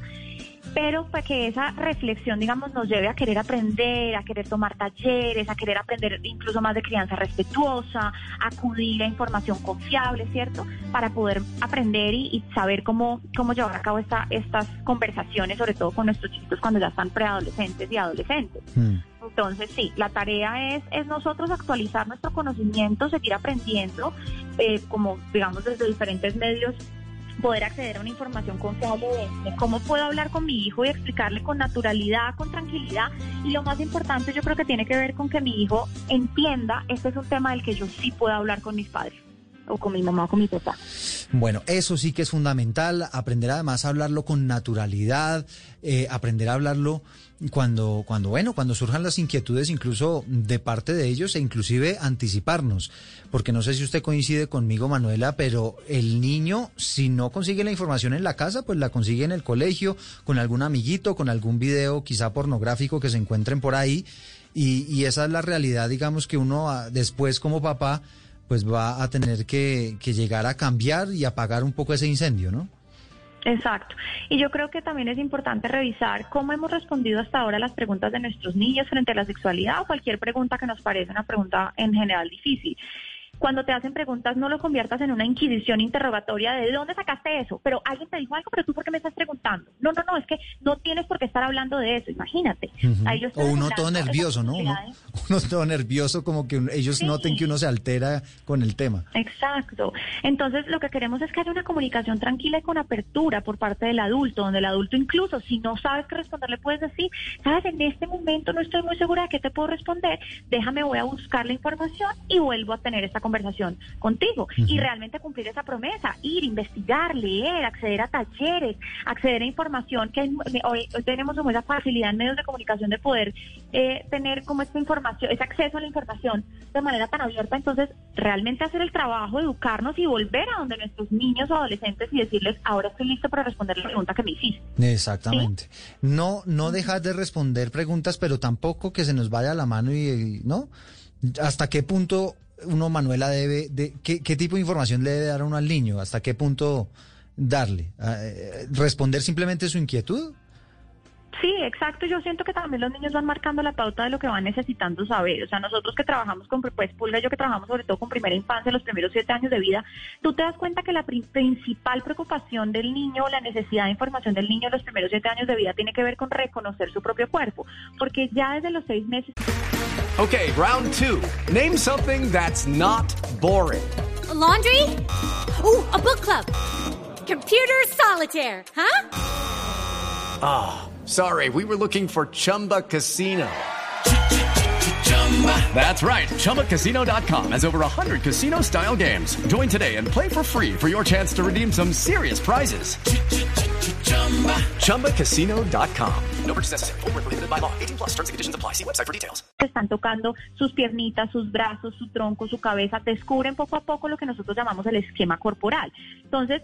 pero para que esa reflexión, digamos, nos lleve a querer aprender, a querer tomar talleres, a querer aprender incluso más de crianza respetuosa, acudir a información confiable, ¿cierto? Para poder aprender y, saber cómo, cómo llevar a cabo esta, estas conversaciones, sobre todo con nuestros chicos cuando ya están preadolescentes y adolescentes. Mm. Entonces, sí, la tarea es, es nosotros actualizar nuestro conocimiento, seguir aprendiendo, eh, como digamos desde diferentes medios poder acceder a una información confiable de, cómo puedo hablar con mi hijo y explicarle con naturalidad, con tranquilidad. Y lo más importante yo creo que tiene que ver con que mi hijo entienda, este es un tema del que yo sí puedo hablar con mis padres. o con mi mamá o con mi papá. Bueno, eso sí que es fundamental, aprender además a hablarlo con naturalidad, eh, aprender a hablarlo cuando, cuando, bueno, cuando surjan las inquietudes incluso de parte de ellos e inclusive anticiparnos. Porque no sé si usted coincide conmigo, Manuela, pero el niño, si no consigue la información en la casa, pues la consigue en el colegio, con algún amiguito, con algún video quizá pornográfico que se encuentren por ahí. Y, y esa es la realidad, digamos, que uno ah, después como papá, pues va a tener que, que llegar a cambiar y apagar un poco ese incendio, ¿no? Exacto. Y yo creo que también es importante revisar cómo hemos respondido hasta ahora a las preguntas de nuestros niños frente a la sexualidad o cualquier pregunta que nos parece una pregunta en general difícil cuando te hacen preguntas no lo conviertas en una inquisición interrogatoria de dónde sacaste eso, pero alguien te dijo algo, pero tú por qué me estás preguntando. No, no, no, es que no tienes por qué estar hablando de eso, imagínate. o uno todo nervioso, ¿no? *laughs* Uno, todo nervioso como que ellos noten que uno se altera con el tema. Exacto. Entonces lo que queremos es que haya una comunicación tranquila y con apertura por parte del adulto, donde el adulto incluso si no sabes qué responder le puedes decir, sabes, en este momento no estoy muy segura de qué te puedo responder, déjame, voy a buscar la información y vuelvo a tener esta conversación contigo y realmente cumplir esa promesa, ir, investigar, leer, acceder a talleres, acceder a información que hoy, tenemos como esa facilidad en medios de comunicación de poder eh, tener como esta información, ese acceso a la información de manera tan abierta, entonces realmente hacer el trabajo, educarnos y volver a donde nuestros niños o adolescentes y decirles, ahora estoy listo para responder la pregunta que me hiciste. Exactamente. No, no dejar de responder preguntas, pero tampoco que se nos vaya la mano y, ¿no? ¿Hasta qué punto uno, Manuela, debe, de, ¿qué, tipo de información le debe dar uno al niño? ¿Hasta qué punto darle? Ah, eh, ¿Responder simplemente su inquietud? Sí, exacto. Yo siento que también los niños van marcando la pauta de lo que van necesitando saber. O sea, nosotros que trabajamos con pues, Pulga, yo que trabajamos sobre todo con primera infancia, los primeros siete años de vida, tú te das cuenta que la principal preocupación del niño, la necesidad de información del niño en los primeros siete años de vida tiene que ver con reconocer su propio cuerpo. Porque ya desde los seis meses... Okay, round two. Name something that's not boring. laundry? Ooh, a book club. Computer solitaire, huh? Ah, oh, sorry. We were looking for Chumba Casino. That's right. ChumbaCasino.com has over 100 casino style games. Join today and play for free for your chance to redeem some serious prizes. ChumbaCasino.com. No purchase necessary. Full prohibited by law. 18 plus terms and conditions apply. See website for details. Están tocando sus piernitas, sus brazos, su tronco, su cabeza. Descubren poco a poco lo que nosotros llamamos el esquema corporal. Entonces,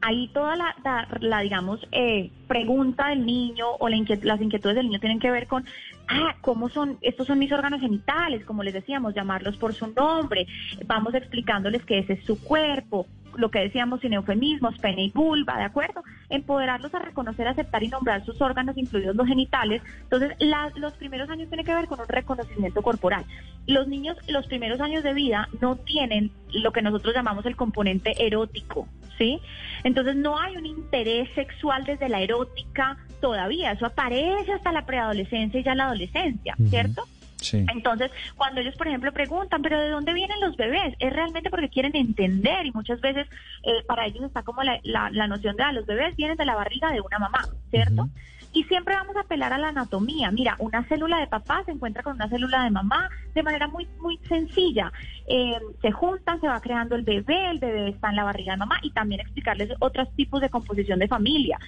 ahí toda la, digamos, eh, pregunta del niño o la las inquietudes del niño tienen que ver con, ah, ¿cómo son? Estos son mis órganos genitales, como les decíamos, llamarlos por su nombre. Vamos explicándoles que ese es su cuerpo, lo que decíamos sin eufemismos, pene y vulva, ¿de acuerdo? Empoderarlos a reconocer, aceptar y nombrar sus órganos, incluidos los genitales. Entonces, los primeros años tienen que ver con un reconocimiento corporal. Los niños, los primeros años de vida, no tienen lo que nosotros llamamos el componente erótico, ¿sí? Entonces, no hay un interés sexual desde la erótica todavía. Eso aparece hasta la preadolescencia y ya la adolescencia, ¿cierto? Entonces, cuando ellos, por ejemplo, preguntan, pero ¿de dónde vienen los bebés? Es realmente porque quieren entender y muchas veces eh, para ellos está como la, la, noción de ah, los bebés vienen de la barriga de una mamá, ¿cierto? Y siempre vamos a apelar a la anatomía. Mira, una célula de papá se encuentra con una célula de mamá de manera muy, muy sencilla. Eh, se juntan, se va creando el bebé, el bebé está en la barriga de mamá y también explicarles otros tipos de composición de familia.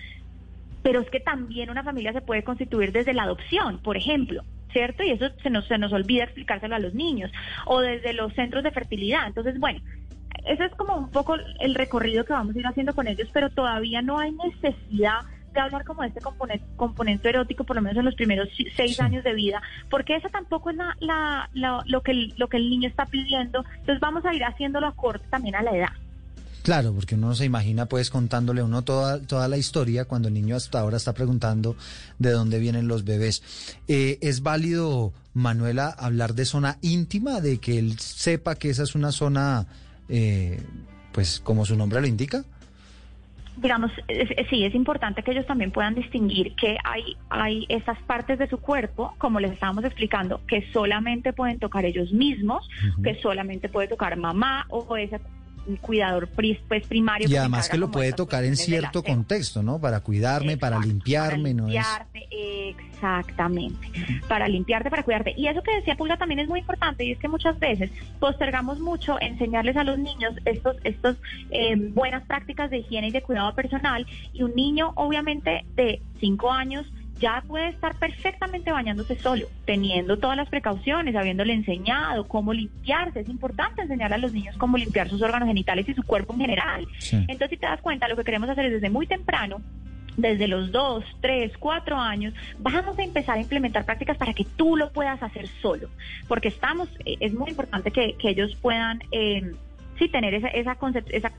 Pero es que también una familia se puede constituir desde la adopción, por ejemplo. ¿cierto? Y eso se nos, se nos olvida explicárselo a los niños, o desde los centros de fertilidad. Entonces, bueno, ese es como un poco el recorrido que vamos a ir haciendo con ellos, pero todavía no hay necesidad hablar como de este componente, componente erótico, por lo menos en los primeros seis años de vida, porque eso tampoco es la, lo, que lo que el niño está pidiendo. Entonces vamos a ir haciéndolo acorde también a la edad. Claro, porque uno se imagina pues contándole uno toda, toda la historia cuando el niño hasta ahora está preguntando de dónde vienen los bebés. Eh, ¿Es válido, Manuela, hablar de zona íntima, de que él sepa que esa es una zona, eh, pues como su nombre lo indica? Digamos, sí, es importante que ellos también puedan distinguir que hay, hay esas partes de su cuerpo, como les estábamos explicando, que solamente pueden tocar ellos mismos, que solamente puede tocar mamá o esa cuidador pri- pues primario. Y además que lo puede tocar en cierto contexto, ¿no? Para cuidarme, para limpiarme, no es... limpiarte, exactamente, para limpiarte, para cuidarte. Y eso que decía Pulga también es muy importante y es que muchas veces postergamos mucho enseñarles a los niños estos, estos eh, buenas prácticas de higiene y de cuidado personal y un niño obviamente de cinco años ya puede estar perfectamente bañándose solo, teniendo todas las precauciones, habiéndole enseñado cómo limpiarse. Es importante enseñar a los niños cómo limpiar sus órganos genitales y su cuerpo en general. Sí. Entonces, si te das cuenta, lo que queremos hacer es desde muy temprano desde los dos, tres, cuatro años, vamos a empezar a implementar prácticas para que tú lo puedas hacer solo, porque estamos, eh, es muy importante que, que ellos puedan, eh, sí, tener esa, esa, esa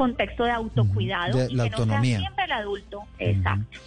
contexto de autocuidado de y la que no autonomía. sea siempre el adulto, exacto.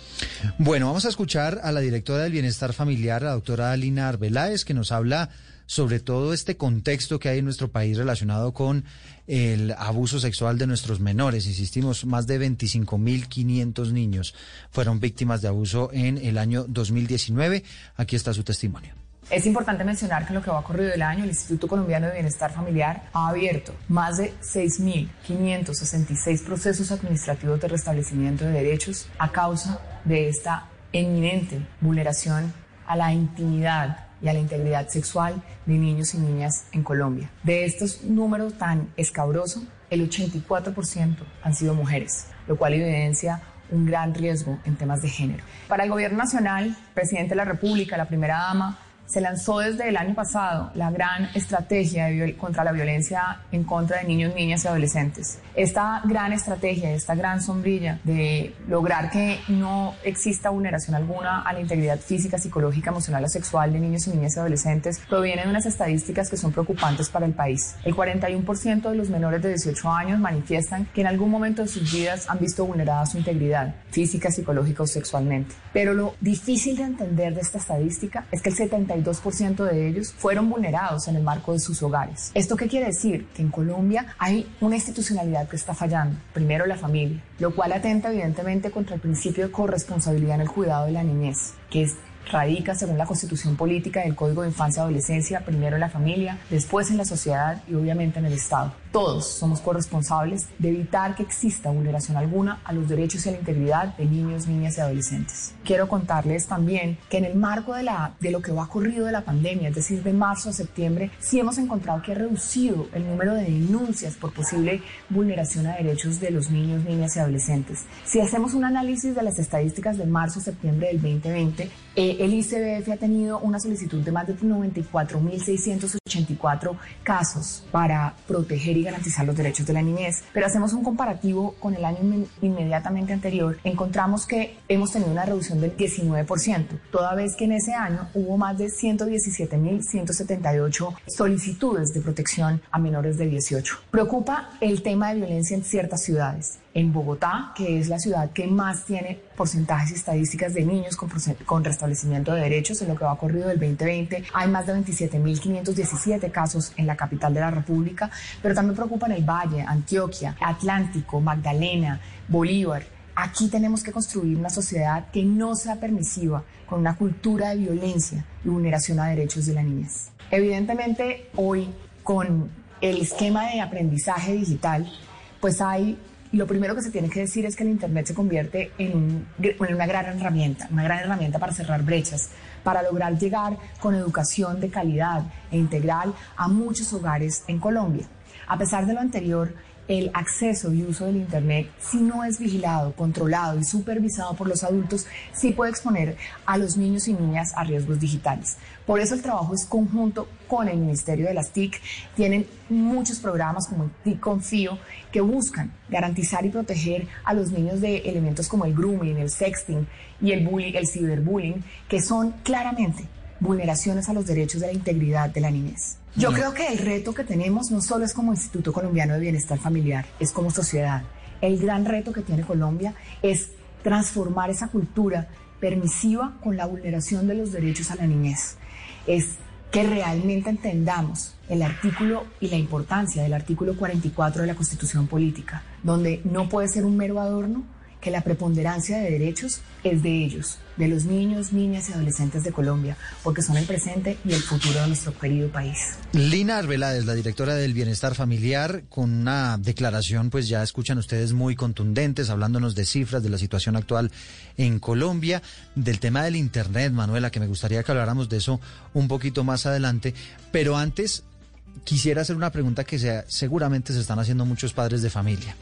Bueno, vamos a escuchar a la directora del Bienestar Familiar, la doctora Alina Arbeláez, que nos habla sobre todo este contexto que hay en nuestro país relacionado con el abuso sexual de nuestros menores. Insistimos, más de 25.500 niños fueron víctimas de abuso en el año 2019. Aquí está su testimonio. Es importante mencionar que en lo que va corrido el año, el Instituto Colombiano de Bienestar Familiar ha abierto más de 6.566 procesos administrativos de restablecimiento de derechos a causa de esta eminente vulneración a la intimidad y a la integridad sexual de niños y niñas en Colombia. De estos números tan escabrosos, el 84% han sido mujeres, lo cual evidencia un gran riesgo en temas de género. Para el Gobierno Nacional, presidente de la República, la primera dama, se lanzó desde el año pasado la gran estrategia contra la violencia en contra de niños, niñas y adolescentes. Esta gran estrategia, esta gran sombrilla de lograr que no exista vulneración alguna a la integridad física, psicológica, emocional o sexual de niños y niñas y adolescentes proviene de unas estadísticas que son preocupantes para el país. El 41% de los menores de 18 años manifiestan que en algún momento de sus vidas han visto vulnerada su integridad física, psicológica o sexualmente. Pero lo difícil de entender de esta estadística es que el 72% de ellos fueron vulnerados en el marco de sus hogares. ¿Esto qué quiere decir? Que en Colombia hay una institucionalidad que está fallando. Primero la familia, lo cual atenta evidentemente contra el principio de corresponsabilidad en el cuidado de la niñez, que es radica según la constitución política del Código de Infancia y Adolescencia, primero en la familia, después en la sociedad y obviamente en el Estado. Todos somos corresponsables de evitar que exista vulneración alguna a los derechos y a la integridad de niños, niñas y adolescentes. Quiero contarles también que en el marco de, lo que ha ocurrido de la pandemia, es decir, de marzo a septiembre, sí hemos encontrado que ha reducido el número de denuncias por posible vulneración a derechos de los niños, niñas y adolescentes. Si hacemos un análisis de las estadísticas de marzo a septiembre del 2020, eh, el ICBF ha tenido una solicitud de más de 94.684 casos para proteger y garantizar los derechos de la niñez. Pero hacemos un comparativo con el año inme- inmediatamente anterior, encontramos que hemos tenido una reducción del 19%, toda vez que en ese año hubo más de 117.178 solicitudes de protección a menores de 18. Preocupa el tema de violencia en ciertas ciudades. En Bogotá, que es la ciudad que más tiene porcentajes y estadísticas de niños con, con restablecimiento de derechos, en lo que va ocurrido del 2020, hay más de 27.517 casos en la capital de la República, pero también preocupan el Valle, Antioquia, Atlántico, Magdalena, Bolívar. Aquí tenemos que construir una sociedad que no sea permisiva, con una cultura de violencia y vulneración a derechos de la niñez. Evidentemente, hoy, con el esquema de aprendizaje digital, pues hay, lo primero que se tiene que decir es que el Internet se convierte en, en una gran herramienta, una gran herramienta para cerrar brechas, para lograr llegar con educación de calidad e integral a muchos hogares en Colombia. A pesar de lo anterior, el acceso y uso del Internet, si no es vigilado, controlado y supervisado por los adultos, sí puede exponer a los niños y niñas a riesgos digitales. Por eso el trabajo es conjunto con el Ministerio de las TIC. Tienen muchos programas como el TIC Confío que buscan garantizar y proteger a los niños de elementos como el grooming, el sexting y el bullying, el ciberbullying, que son claramente vulneraciones a los derechos de la integridad de la niñez. Yo creo que el reto que tenemos no solo es como Instituto Colombiano de Bienestar Familiar, es como sociedad. El gran reto que tiene Colombia es transformar esa cultura permisiva con la vulneración de los derechos a la niñez. Es que realmente entendamos el artículo y la importancia del artículo 44 de la Constitución Política, donde no puede ser un mero adorno que la preponderancia de derechos es de ellos, de los niños, niñas y adolescentes de Colombia, porque son el presente y el futuro de nuestro querido país. Lina Arbeláez, la directora del Bienestar Familiar, con una declaración, pues ya escuchan ustedes muy contundentes, hablándonos de cifras, de la situación actual en Colombia, del tema del Internet, Manuela, que me gustaría que habláramos de eso un poquito más adelante, pero antes quisiera hacer una pregunta que sea, seguramente se están haciendo muchos padres de familia,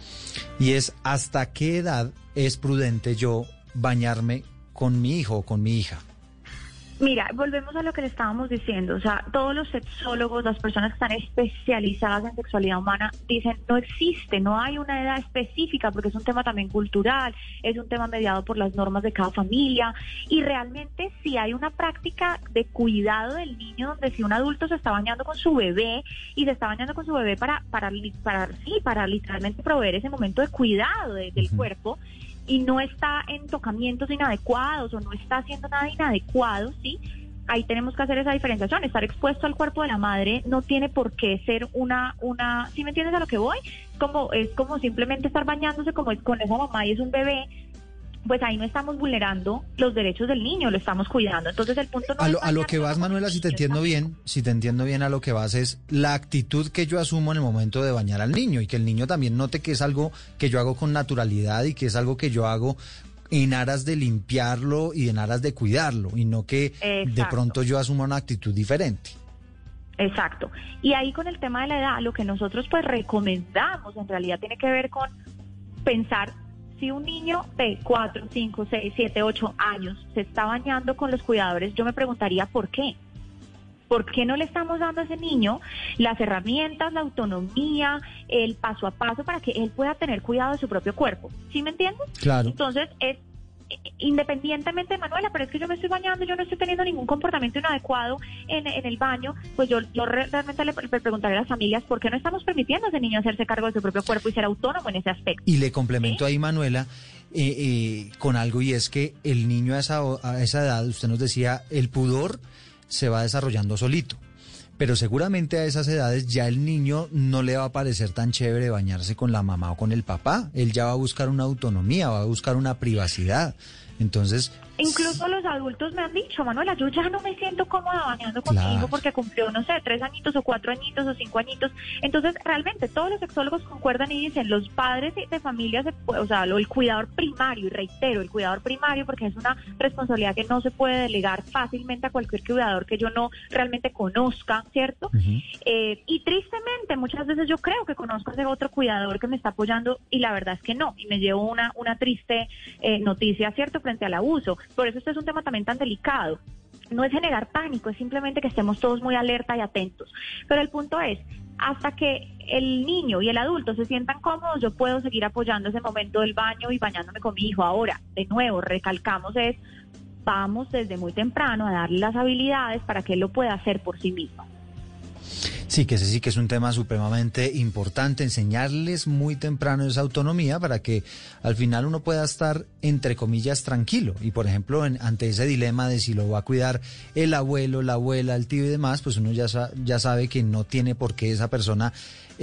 y es, ¿hasta qué edad es prudente yo bañarme con mi hijo o con mi hija? Mira, volvemos a lo que le estábamos diciendo. O sea, todos los sexólogos, las personas que están especializadas en sexualidad humana, dicen no existe, no hay una edad específica, porque es un tema también cultural, es un tema mediado por las normas de cada familia. Y realmente, si hay una práctica de cuidado del niño, donde si un adulto se está bañando con su bebé y se está bañando con su bebé para, para, para, sí, para literalmente proveer ese momento de cuidado de- del cuerpo y no está en tocamientos inadecuados o no está haciendo nada inadecuado, ¿sí? Ahí tenemos que hacer esa diferenciación. Estar expuesto al cuerpo de la madre no tiene por qué ser una, una, ¿sí me entiendes a lo que voy? Como, es como simplemente estar bañándose como es con esa mamá y es un bebé, pues ahí no estamos vulnerando los derechos del niño, lo estamos cuidando. Entonces el punto no A lo, a lo que vas, Manuela, si te entiendo bien, si te entiendo bien a lo que vas es la actitud que yo asumo en el momento de bañar al niño y que el niño también note que es algo que yo hago con naturalidad y que es algo que yo hago en aras de limpiarlo y en aras de cuidarlo y no que de pronto yo asuma una actitud diferente. Exacto. Y ahí con el tema de la edad, lo que nosotros pues recomendamos en realidad tiene que ver con pensar si un niño de 4, 5, 6, 7, 8 años se está bañando con los cuidadores, yo me preguntaría por qué. ¿Por qué no le estamos dando a ese niño las herramientas, la autonomía, el paso a paso para que él pueda tener cuidado de su propio cuerpo? ¿Sí me entiendes? Claro. Entonces, es independientemente, Manuela, pero es que yo me estoy bañando, yo no estoy teniendo ningún comportamiento inadecuado en, en el baño, pues yo, yo re- realmente le, le preguntaré a las familias por qué no estamos permitiendo a ese niño hacerse cargo de su propio cuerpo y ser autónomo en ese aspecto. Y le complemento ahí, Manuela, eh, eh, con algo y es que el niño a esa, a esa edad, usted nos decía, el pudor se va desarrollando solito. Pero seguramente a esas edades ya el niño no le va a parecer tan chévere bañarse con la mamá o con el papá. Él ya va a buscar una autonomía, va a buscar una privacidad. Entonces, Incluso los adultos me han dicho, Manuela, yo ya no me siento cómoda bañando con mi Claro. hijo porque cumplió, no sé, tres añitos o cuatro añitos o cinco añitos. Entonces, realmente todos los sexólogos concuerdan y dicen, los padres de familia, se o sea, el cuidador primario, y reitero, el cuidador primario, porque es una responsabilidad que no se puede delegar fácilmente a cualquier cuidador que yo no realmente conozca, ¿cierto? Eh, y tristemente, muchas veces yo creo que conozco a ese otro cuidador que me está apoyando y la verdad es que no. Y me llevo una, una triste eh, noticia, ¿cierto?, frente al abuso. Por eso este es un tema también tan delicado. No es generar pánico, es simplemente que estemos todos muy alerta y atentos. Pero el punto es, hasta que el niño y el adulto se sientan cómodos, yo puedo seguir apoyando ese momento del baño y bañándome con mi hijo. Ahora, de nuevo, recalcamos es, vamos desde muy temprano a darle las habilidades para que él lo pueda hacer por sí mismo. Sí, que ese sí que es un tema supremamente importante, enseñarles muy temprano esa autonomía para que al final uno pueda estar, entre comillas, tranquilo. Y por ejemplo, en- ante ese dilema de si lo va a cuidar el abuelo, la abuela, el tío y demás, pues uno ya, ya sabe que no tiene por qué esa persona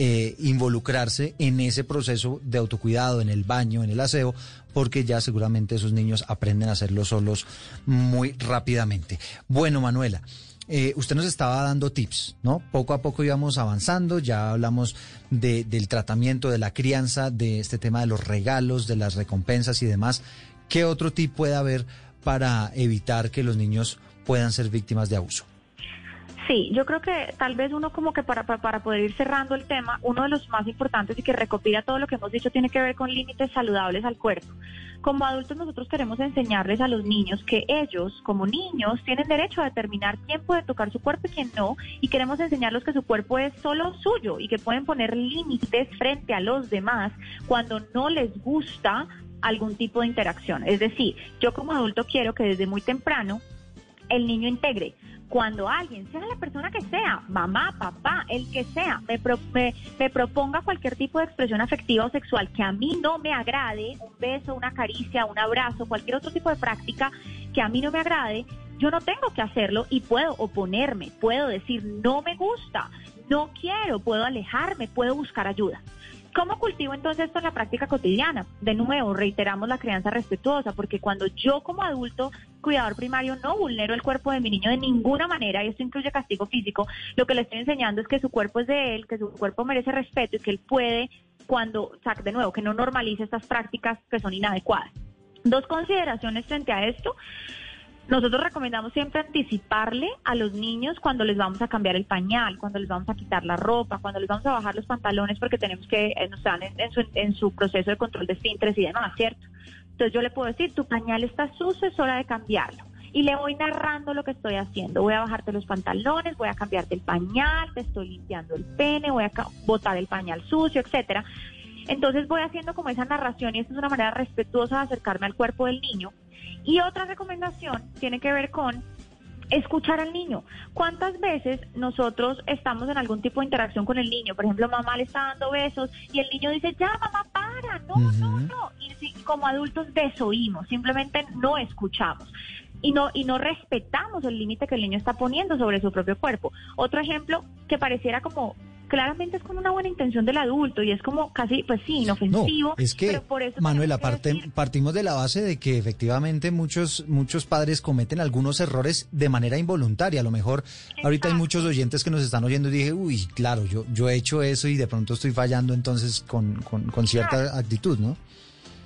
eh, involucrarse en ese proceso de autocuidado, en el baño, en el aseo, porque ya seguramente esos niños aprenden a hacerlo solos muy rápidamente. Bueno, Manuela. Eh, usted nos estaba dando tips, ¿no? Poco a poco íbamos avanzando, ya hablamos de- del tratamiento, de la crianza, de este tema de los regalos, de las recompensas y demás. ¿Qué otro tip puede haber para evitar que los niños puedan ser víctimas de abuso? Sí, yo creo que tal vez uno como que para, para, poder ir cerrando el tema, uno de los más importantes y que recopila todo lo que hemos dicho tiene que ver con límites saludables al cuerpo. Como adultos nosotros queremos enseñarles a los niños que ellos, como niños, tienen derecho a determinar quién puede tocar su cuerpo y quién no, y queremos enseñarlos que su cuerpo es solo suyo y que pueden poner límites frente a los demás cuando no les gusta algún tipo de interacción. Es decir, yo como adulto quiero que desde muy temprano el niño integre. Cuando alguien, sea la persona que sea, mamá, papá, el que sea, me, pro- me, me proponga cualquier tipo de expresión afectiva o sexual que a mí no me agrade, un beso, una caricia, un abrazo, cualquier otro tipo de práctica que a mí no me agrade, yo no tengo que hacerlo y puedo oponerme, puedo decir no me gusta, no quiero, puedo alejarme, puedo buscar ayuda. ¿Cómo cultivo entonces esto en la práctica cotidiana? De nuevo, reiteramos la crianza respetuosa, porque cuando yo como adulto, cuidador primario, no vulnero el cuerpo de mi niño de ninguna manera, y esto incluye castigo físico, lo que le estoy enseñando es que su cuerpo es de él, que su cuerpo merece respeto y que él puede, cuando, o de nuevo, que no normalice estas prácticas que son inadecuadas. Dos consideraciones frente a esto. Nosotros recomendamos siempre anticiparle a los niños cuando les vamos a cambiar el pañal, cuando les vamos a quitar la ropa, cuando les vamos a bajar los pantalones porque tenemos que, eh, nos están en, su, proceso de control de esfínteres y demás, ¿cierto? Entonces yo le puedo decir, tu pañal está sucio, es hora de cambiarlo. Y le voy narrando lo que estoy haciendo. Voy a bajarte los pantalones, voy a cambiarte el pañal, te estoy limpiando el pene, voy a botar el pañal sucio, etcétera. Entonces voy haciendo como esa narración y esta es una manera respetuosa de acercarme al cuerpo del niño. Y otra recomendación tiene que ver con escuchar al niño. ¿Cuántas veces nosotros estamos en algún tipo de interacción con el niño? Por ejemplo, mamá le está dando besos y el niño dice, ya mamá, para, no, no, no. Y si- como adultos desoímos, simplemente no escuchamos. Y no, y no respetamos el límite que el niño está poniendo sobre su propio cuerpo. Otro ejemplo que pareciera como, claramente es con una buena intención del adulto y es como casi, pues sí, No, inofensivo. es que, pero por eso Manuela, tenemos que parte- partimos de la base de que efectivamente muchos, muchos padres cometen algunos errores de manera involuntaria. A lo mejor ahorita hay muchos oyentes que nos están oyendo y dije, uy, claro, yo, yo he hecho eso y de pronto estoy fallando entonces con, con, con cierta actitud, ¿no?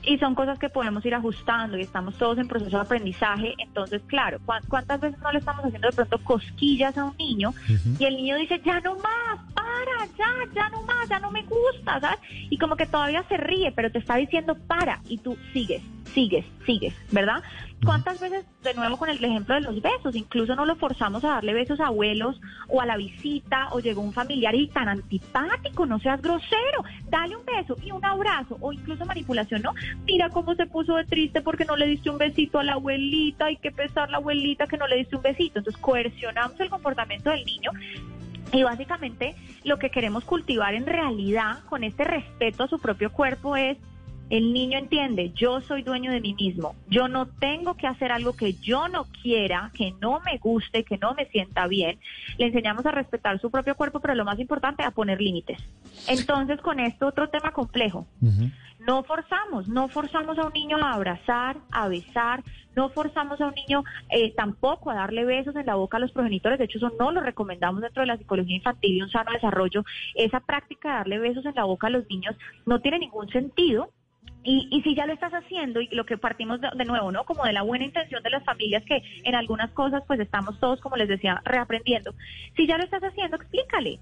Y son cosas que podemos ir ajustando y estamos todos en proceso de aprendizaje. Entonces, claro, ¿cuán- ¿cuántas veces no le estamos haciendo de pronto cosquillas a un niño y el niño dice, ya no más, para, ya, ya no más, ya no me gusta, ¿sabes? Y como que todavía se ríe, pero te está diciendo para y tú sigues, sigues, sigues, ¿verdad? ¿Cuántas veces, de nuevo con el ejemplo de los besos, incluso no lo forzamos a darle besos a abuelos o a la visita o llegó un familiar y tan antipático, no seas grosero, dale un beso y un abrazo o incluso manipulación, ¿no? Mira cómo se puso de triste porque no le diste un besito a la abuelita, hay que pesar la abuelita que no le diste un besito. Entonces coercionamos el comportamiento del niño y básicamente lo que queremos cultivar en realidad con este respeto a su propio cuerpo es el niño entiende, yo soy dueño de mí mismo, yo no tengo que hacer algo que yo no quiera, que no me guste, que no me sienta bien. Le enseñamos a respetar su propio cuerpo, pero lo más importante, a poner límites. Entonces, con esto otro tema complejo. No forzamos, no forzamos a un niño a abrazar, a besar, no forzamos a un niño eh, tampoco a darle besos en la boca a los progenitores, de hecho eso no lo recomendamos dentro de la psicología infantil y un sano desarrollo. Esa práctica de darle besos en la boca a los niños no tiene ningún sentido. Y, y si ya lo estás haciendo, y lo que partimos de, de nuevo, ¿no? Como de la buena intención de las familias que en algunas cosas pues estamos todos, como les decía, reaprendiendo. Si ya lo estás haciendo, explícale.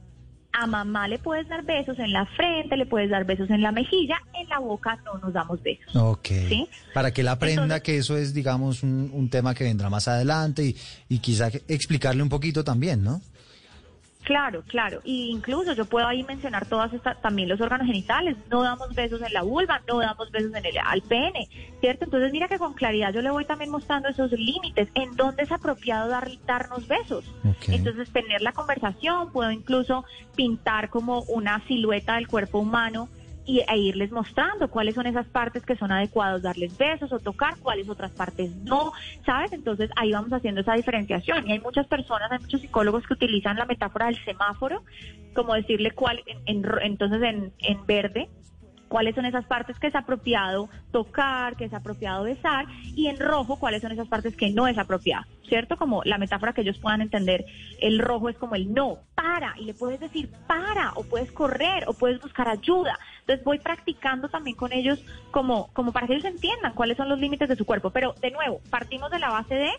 A mamá le puedes dar besos en la frente, le puedes dar besos en la mejilla, en la boca no nos damos besos. Ok. ¿Sí? Para que él aprenda que eso es, digamos, un, un tema que vendrá más adelante y, y quizá explicarle un poquito también, ¿no? Claro, claro. Y incluso yo puedo ahí mencionar todas estas, también los órganos genitales. No damos besos en la vulva, no damos besos en el al pene, ¿cierto? Entonces mira que con claridad yo le voy también mostrando esos límites, en dónde es apropiado dar, darnos besos. Entonces tener la conversación, puedo incluso pintar como una silueta del cuerpo humano y, e irles mostrando cuáles son esas partes que son adecuados darles besos o tocar, cuáles otras partes no, ¿sabes? Entonces ahí vamos haciendo esa diferenciación. Y hay muchas personas, hay muchos psicólogos que utilizan la metáfora del semáforo, como decirle cuál, en, en entonces en, en verde, cuáles son esas partes que es apropiado tocar, que es apropiado besar, y en rojo cuáles son esas partes que no es apropiado, ¿cierto? Como la metáfora que ellos puedan entender, el rojo es como el no, para, y le puedes decir para, o puedes correr, o puedes buscar ayuda. Entonces voy practicando también con ellos como, como para que ellos entiendan cuáles son los límites de su cuerpo. Pero de nuevo, partimos de la base de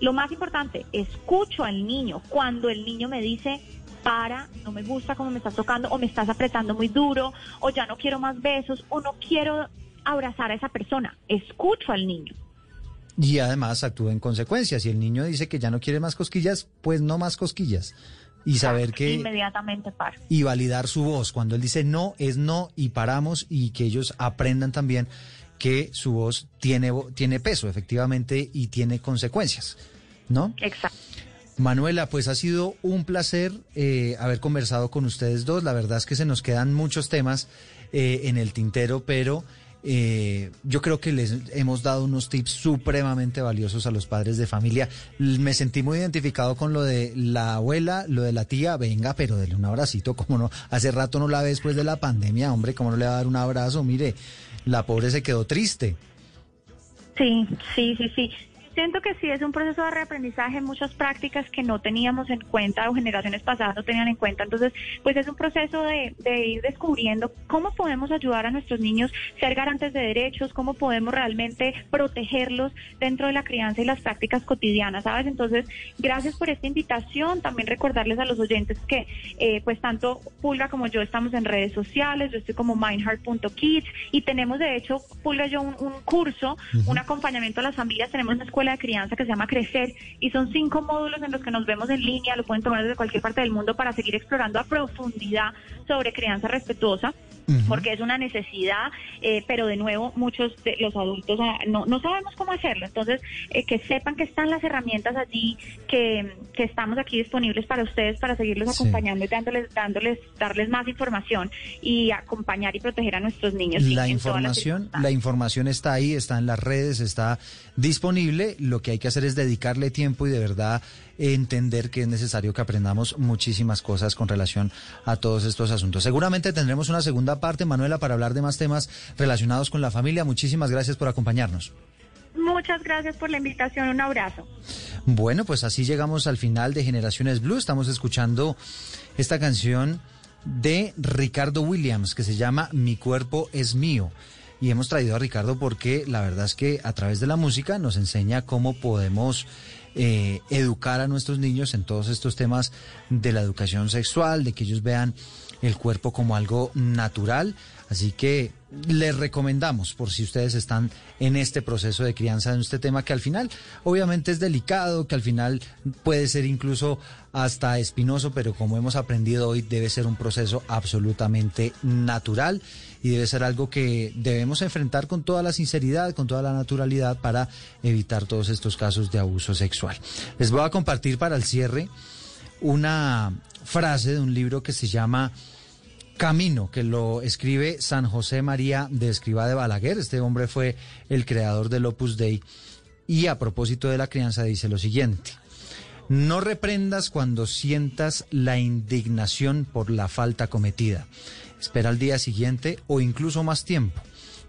lo más importante, escucho al niño. Cuando el niño me dice, para, no me gusta cómo me estás tocando, o me estás apretando muy duro, o ya no quiero más besos, o no quiero abrazar a esa persona. Escucho al niño. Y además actúa en consecuencia. Si el niño dice que ya no quiere más cosquillas, pues no más cosquillas. Y saber que... Inmediatamente para. y validar su voz. Cuando él dice no, es no y paramos y que ellos aprendan también que su voz tiene, tiene peso, efectivamente, y tiene consecuencias, ¿no? Exacto. Manuela, pues ha sido un placer eh, haber conversado con ustedes dos. La verdad es que se nos quedan muchos temas eh, en el tintero, pero eh, yo creo que les hemos dado unos tips supremamente valiosos a los padres de familia. Me sentí muy identificado con lo de la abuela, lo de la tía. Venga, pero dele un abracito, como no. Hace rato no la ve después de la pandemia, hombre, ¿cómo no le va a dar un abrazo? Mire, la pobre se quedó triste. Sí, sí, sí, sí. Siento que sí es un proceso de reaprendizaje, muchas prácticas que no teníamos en cuenta o generaciones pasadas no tenían en cuenta. Entonces, pues es un proceso de, de ir descubriendo cómo podemos ayudar a nuestros niños ser garantes de derechos, cómo podemos realmente protegerlos dentro de la crianza y las prácticas cotidianas, ¿sabes? Entonces, gracias por esta invitación. También recordarles a los oyentes que, eh, pues tanto Pulga como yo estamos en redes sociales, yo estoy como mindheart.kids y tenemos de hecho, Pulga y yo, un, un curso, un acompañamiento a las familias, tenemos una escuela de crianza que se llama Crecer y son cinco módulos en los que nos vemos en línea, lo pueden tomar desde cualquier parte del mundo para seguir explorando a profundidad sobre crianza respetuosa porque es una necesidad, eh, pero de nuevo muchos de los adultos ah, no, no sabemos cómo hacerlo. Entonces, eh, que sepan que están las herramientas allí, que, que estamos aquí disponibles para ustedes, para seguirlos Sí. acompañando y dándoles, dándoles, darles más información y acompañar y proteger a nuestros niños. La información, la información está ahí, está en las redes, está disponible. Lo que hay que hacer es dedicarle tiempo y de verdad entender que es necesario que aprendamos muchísimas cosas con relación a todos estos asuntos. Seguramente tendremos una segunda parte, Manuela, para hablar de más temas relacionados con la familia. Muchísimas gracias por acompañarnos. Muchas gracias por la invitación. Un abrazo. Bueno, pues así llegamos al final de Generaciones Blue. Estamos escuchando esta canción de Ricardo Williams que se llama Mi cuerpo es mío. Y hemos traído a Ricardo porque la verdad es que a través de la música nos enseña cómo podemos eh, educar a nuestros niños en todos estos temas de la educación sexual, de que ellos vean el cuerpo como algo natural. Así que les recomendamos, por si ustedes están en este proceso de crianza, en este tema que al final obviamente es delicado, que al final puede ser incluso hasta espinoso, pero como hemos aprendido hoy, debe ser un proceso absolutamente natural y debe ser algo que debemos enfrentar con toda la sinceridad, con toda la naturalidad para evitar todos estos casos de abuso sexual. Les voy a compartir para el cierre una frase de un libro que se llama Camino, que lo escribe San José María de Escriba de Balaguer. Este hombre fue el creador del Opus Dei. Y a propósito de la crianza dice lo siguiente. No reprendas cuando sientas la indignación por la falta cometida. Espera al día siguiente o incluso más tiempo.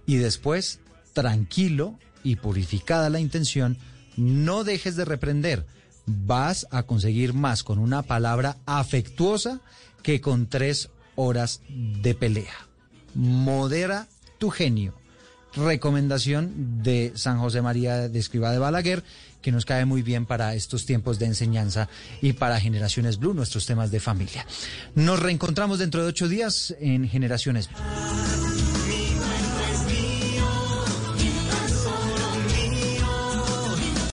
Y después, tranquilo y purificada la intención, no dejes de reprender. Vas a conseguir más con una palabra afectuosa que con tres horas de pelea. Modera tu genio. Recomendación de San José María de Escriba de Balaguer, que nos cae muy bien para estos tiempos de enseñanza y para Generaciones Blue, nuestros temas de familia. Nos reencontramos dentro de ocho días en Generaciones Blue.